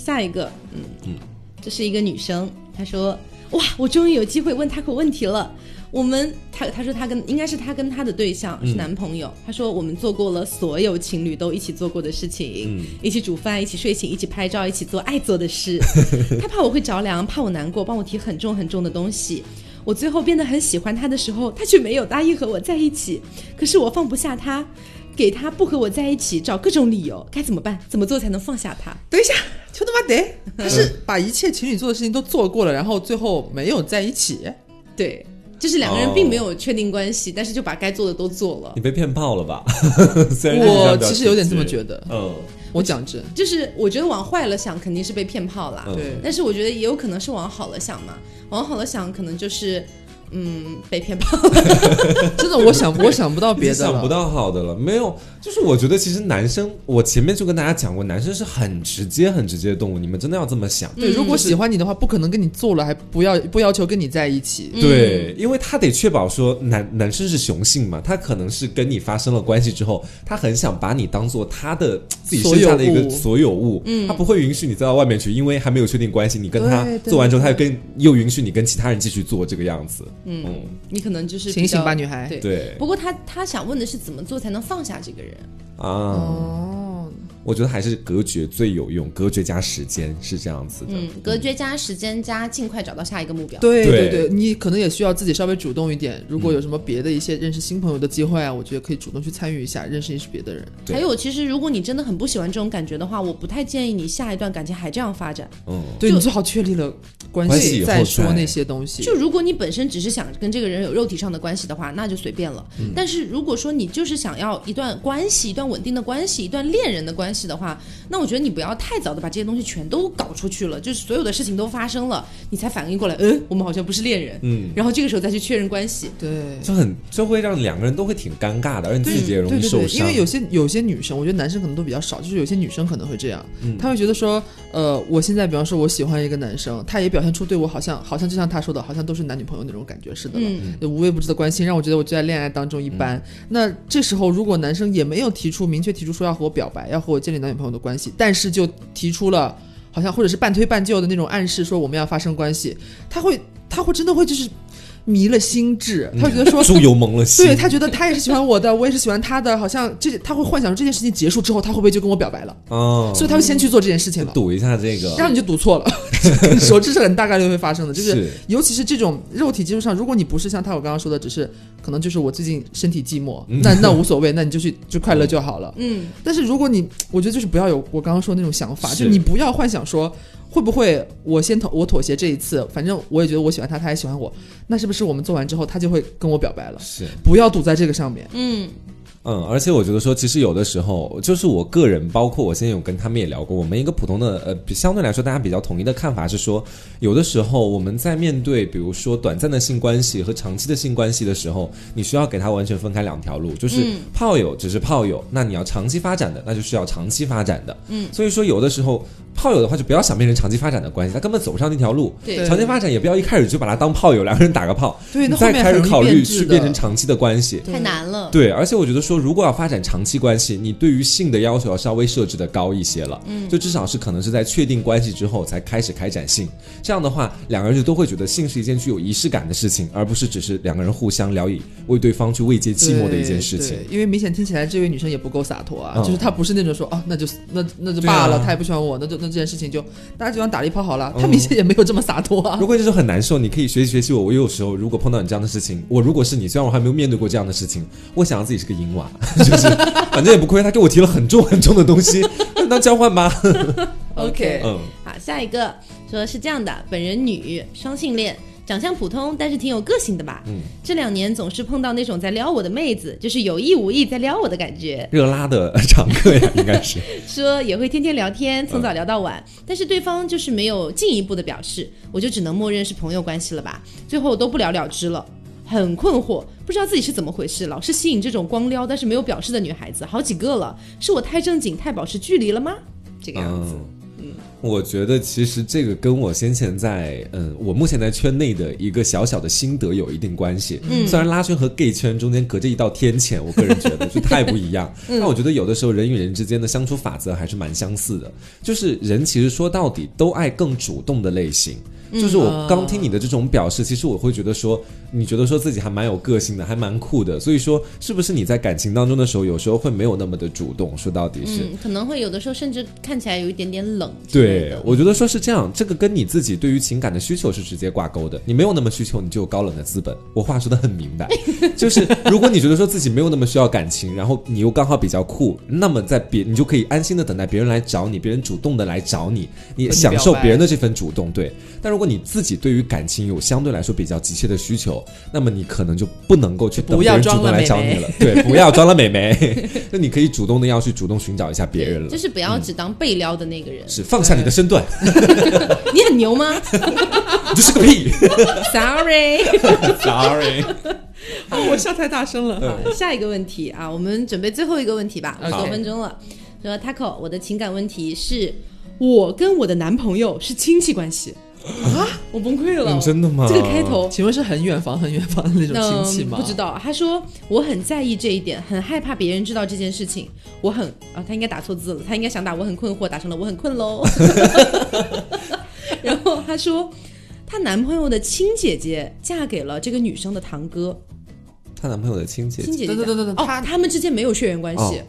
下一个，嗯嗯。这是一个女生，她说：“哇，我终于有机会问她个问题了。我们，她她说她跟应该是她跟她的对象是男朋友。她说我们做过了所有情侣都一起做过的事情，一起煮饭，一起睡醒，一起拍照，一起做爱做的事。她怕我会着凉，怕我难过，帮我提很重很重的东西。我最后变得很喜欢他的时候，他却没有答应和我在一起。可是我放不下他。”给他不和我在一起，找各种理由，该怎么办？怎么做才能放下他？等一下，就他妈得，他是把一切情侣做的事情都做过了，然后最后没有在一起。对，就是两个人并没有确定关系，但是就把该做的都做了。你被骗炮了吧？我其实有点这么觉得。嗯，我讲真，就是我觉得往坏了想，肯定是被骗炮啦。对，但是我觉得也有可能是往好了想嘛。往好了想，可能就是。嗯，被骗炮。真的，我想我想不到别的。想不到好的了，没有，就是我觉得其实男生，我前面就跟大家讲过，男生是很直接、很直接的动物，你们真的要这么想。对，如果喜欢你的话，不可能跟你做了还不要不要求跟你在一起。对，因为他得确保说男男生是雄性嘛，他可能是跟你发生了关系之后，他很想把你当做他的自己身下的一个所有物，嗯，他不会允许你再到外面去，因为还没有确定关系，你跟他做完之后，他又跟又允许你跟其他人继续做这个样子，嗯，你可能就是清醒醒吧，女孩。对。对不过他他想问的是怎么做才能放下这个人？啊，哦，我觉得还是隔绝最有用，隔绝加时间是这样子的，嗯，隔绝加时间加尽快找到下一个目标。对对对对，你可能也需要自己稍微主动一点。如果有什么别的一些认识新朋友的机会啊，我觉得可以主动去参与一下，认识一识别的人。对还有，其实如果你真的很不喜欢这种感觉的话，我不太建议你下一段感情还这样发展。嗯，对你最好确立了关关系再说那些东西。就如果你本身只是想跟这个人有肉体上的关系的话，那就随便了。但是如果说你就是想要一段关系、一段稳定的关系、一段恋人的关系的话，那我觉得你不要太早的把这些东西全都搞出去了，就是所有的事情都发生了，你才反应过来，嗯，我们好像不是恋人，嗯，然后这个时候再去确认关系。对。就很就会让两个人都会挺尴尬的，而你自己也容对对对，易受伤，因为有些有些女生，我觉得男生可能都比较少，就是有些女生可能会这样，嗯。她会觉得说，呃，我现在比方说我喜欢一个男生，他也表现出对我好像好像就像他说的，好像都是男女朋友那种感觉似的了，嗯。无微不至的关心，让我觉得我就在恋爱当中一般。嗯。那这时候如果男生也没有提出明确提出说要和我表白，要和我建立男女朋友的关系，但是就提出了好像或者是半推半就的那种暗示，说我们要发生关系，他会他会真的会就是迷了心智，他会觉得说。猪油蒙了心，对他觉得他也是喜欢我的，我也是喜欢他的，好像这他会幻想这件事情结束之后，他会不会就跟我表白了？哦，所以他会先去做这件事情了，赌一下这个，然后你就赌错了。跟 你说，这是很大概率会发生的，就是是。尤其是这种肉体基础上，如果你不是像他我刚刚说的，只是可能就是我最近身体寂寞，嗯。那那无所谓，那你就去就快乐就好了。嗯，但是如果你，我觉得就是不要有我刚刚说的那种想法，是。就你不要幻想说会不会我先妥我妥协这一次，反正我也觉得我喜欢他，他也喜欢我，那是不是我们做完之后他就会跟我表白了？是。不要赌在这个上面。嗯，嗯，而且我觉得说，其实有的时候，就是我个人，包括我现在有跟他们也聊过，我们一个普通的呃，比相对来说大家比较统一的看法是说，有的时候我们在面对比如说短暂的性关系和长期的性关系的时候，你需要给他完全分开两条路，就是嗯炮友只是炮友，那你要长期发展的，那就需要长期发展的。嗯，所以说有的时候炮友的话，就不要想变成长期发展的关系，他根本走不上那条路。对对长期发展也不要一开始就把他当炮友，两个人打个炮，对，那你再后面很容易开始考虑去变成长期的关系。太难了。对，而且我觉得说，如果要发展长期关系，你对于性的要求要稍微设置的高一些了，嗯，就至少是可能是在确定关系之后才开始开展性，这样的话，两个人就都会觉得性是一件具有仪式感的事情，而不是只是两个人互相聊以为对方去慰藉寂寞的一件事情。因为明显听起来这位女生也不够洒脱啊，嗯就是她不是那种说哦，那就那那就罢了，她也不喜欢我，那就那这件事情就大家就当打了一炮好了。他明显也没有这么洒脱啊如。果就是很难受，你可以学习学习我。我有时候如果碰到你这样的事情，我如果是你，虽然我还没有面对过这样的事情，我想要自己是个淫娃，就是反正也不亏他给我提了很重很重的东西，那交换吧。OK，嗯，好，下一个说是这样的，本人女，双性恋。长相普通，但是挺有个性的吧？嗯，这两年总是碰到那种在撩我的妹子，就是有意无意在撩我的感觉。热拉的常客呀，应该是。说也会天天聊天，从早聊到晚，但是对方就是没有进一步的表示，我就只能默认是朋友关系了吧，最后都不了了之了。很困惑，不知道自己是怎么回事，老是吸引这种光撩但是没有表示的女孩子，好几个了，是我太正经、太保持距离了吗？这个样子，嗯，我觉得其实这个跟我先前在嗯，我目前在圈内的一个小小的心得有一定关系。嗯，虽然拉圈和 gay 圈中间隔着一道天堑，我个人觉得就太不一样。但我觉得有的时候人与人之间的相处法则还是蛮相似的，就是人其实说到底都爱更主动的类型。就是我刚听你的这种表示，其实我会觉得说，你觉得说自己还蛮有个性的，还蛮酷的。所以说，是不是你在感情当中的时候，有时候会没有那么的主动？说到底是，嗯，可能会有的时候甚至看起来有一点点冷之类对。，我觉得说是这样，这个跟你自己对于情感的需求是直接挂钩的。你没有那么需求，你就有高冷的资本。我话说的很明白，就是如果你觉得说自己没有那么需要感情，然后你又刚好比较酷，那么在别你就可以安心的等待别人来找你，别人主动的来找你，你享受别人的这份主动。对，但如果你自己对于感情有相对来说比较急切的需求，那么你可能就不能够去等别人主动来找你了。对，不要装了美眉，那你可以主动的要去主动寻找一下别人了就。是不要只当被撩的那个人。是放下你的身段，你很牛吗 你就是个屁。Sorry。Sorry，哦我笑太大声了。好，下一个问题啊，我们准备最后一个问题吧，五十多分钟了。说 Taco，我的情感问题是，我跟我的男朋友是亲戚关系啊，我崩溃了。嗯真的吗这个开头。请问是很远房、很远房的那种亲戚吗？嗯不知道，他说我很在意这一点，很害怕别人知道这件事情。我很啊，他应该打错字了，他应该想打我很困惑，打成了我很困喽。然后他说，她男朋友的亲姐姐嫁给了这个女生的堂哥，她男朋友的亲姐亲姐姐对对对对对哦，他他们之间没有血缘关系。哦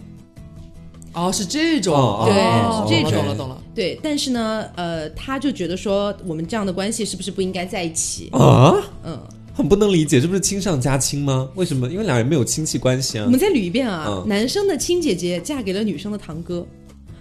哦，是这种，哦对哦是这种懂了懂了。对，但是呢，呃，他就觉得说我们这样的关系是不是不应该在一起？啊，嗯，很不能理解，这不是亲上加亲吗？为什么？因为两人没有亲戚关系啊我。们再捋一遍啊，嗯男生的亲姐姐嫁给了女生的堂哥，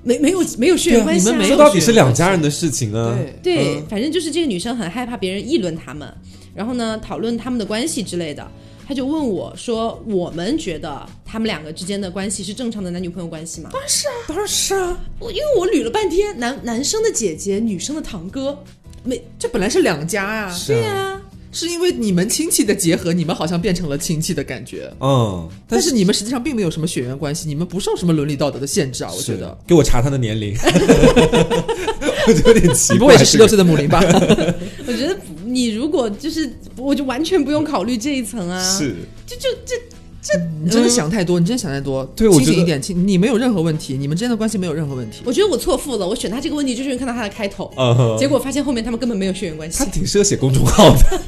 没没有没有血缘关系、啊，对啊你们没有这到底是两家人的事情啊。对，对，嗯反正就是这个女生很害怕别人议论他们，然后呢讨论他们的关系之类的。他就问我说：“我们觉得他们两个之间的关系是正常的男女朋友关系吗当然是啊。？”当然是啊我因为我捋了半天，男男生的姐姐，女生的堂哥，没这本来是两家呀、是对啊，是因为你们亲戚的结合，你们好像变成了亲戚的感觉。嗯，但是你们实际上并没有什么血缘关系，你们不受什么伦理道德的限制啊！我觉得给我查他的年龄，我觉得有点奇怪。你不会是十六岁的母林吧？我觉得你如果就是，我就完全不用考虑这一层啊。是就就这这你真的想太多，你真的想太多。对我清醒一点，清你没有任何问题，你们之间的关系没有任何问题。我觉得我错付了，我选他这个问题就是因为看到他的开头，结果发现后面他们根本没有血缘关系他。挺适合写公众号的。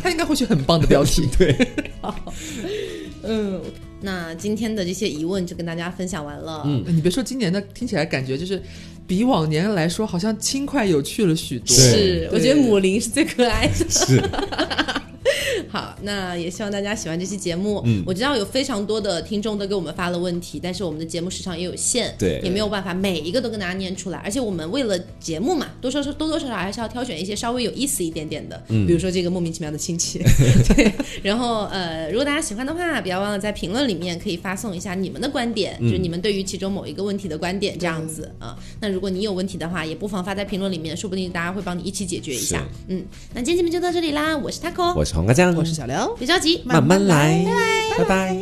他应该会写很棒的标题。对，嗯，那今天的这些疑问就跟大家分享完了。嗯你别说今年的，听起来感觉就是比往年来说，好像轻快有趣了许多。是，我觉得母林是最可爱的。是 好，那也希望大家喜欢这期节目。嗯我知道有非常多的听众都给我们发了问题，但是我们的节目时长也有限，对也没有办法每一个都跟大家念出来。而且我们为了节目嘛，多少多多少少还是要挑选一些稍微有意思一点点的，嗯比如说这个莫名其妙的亲戚。对，然后呃，如果大家喜欢的话，不要忘了在评论里面可以发送一下你们的观点，嗯就是你们对于其中某一个问题的观点这样子啊、那如果你有问题的话，也不妨发在评论里面，说不定大家会帮你一起解决一下。嗯，那今天节目就到这里啦，我是 taco，我是黄瓜酱，我是小刘。别着急，慢慢来，拜拜。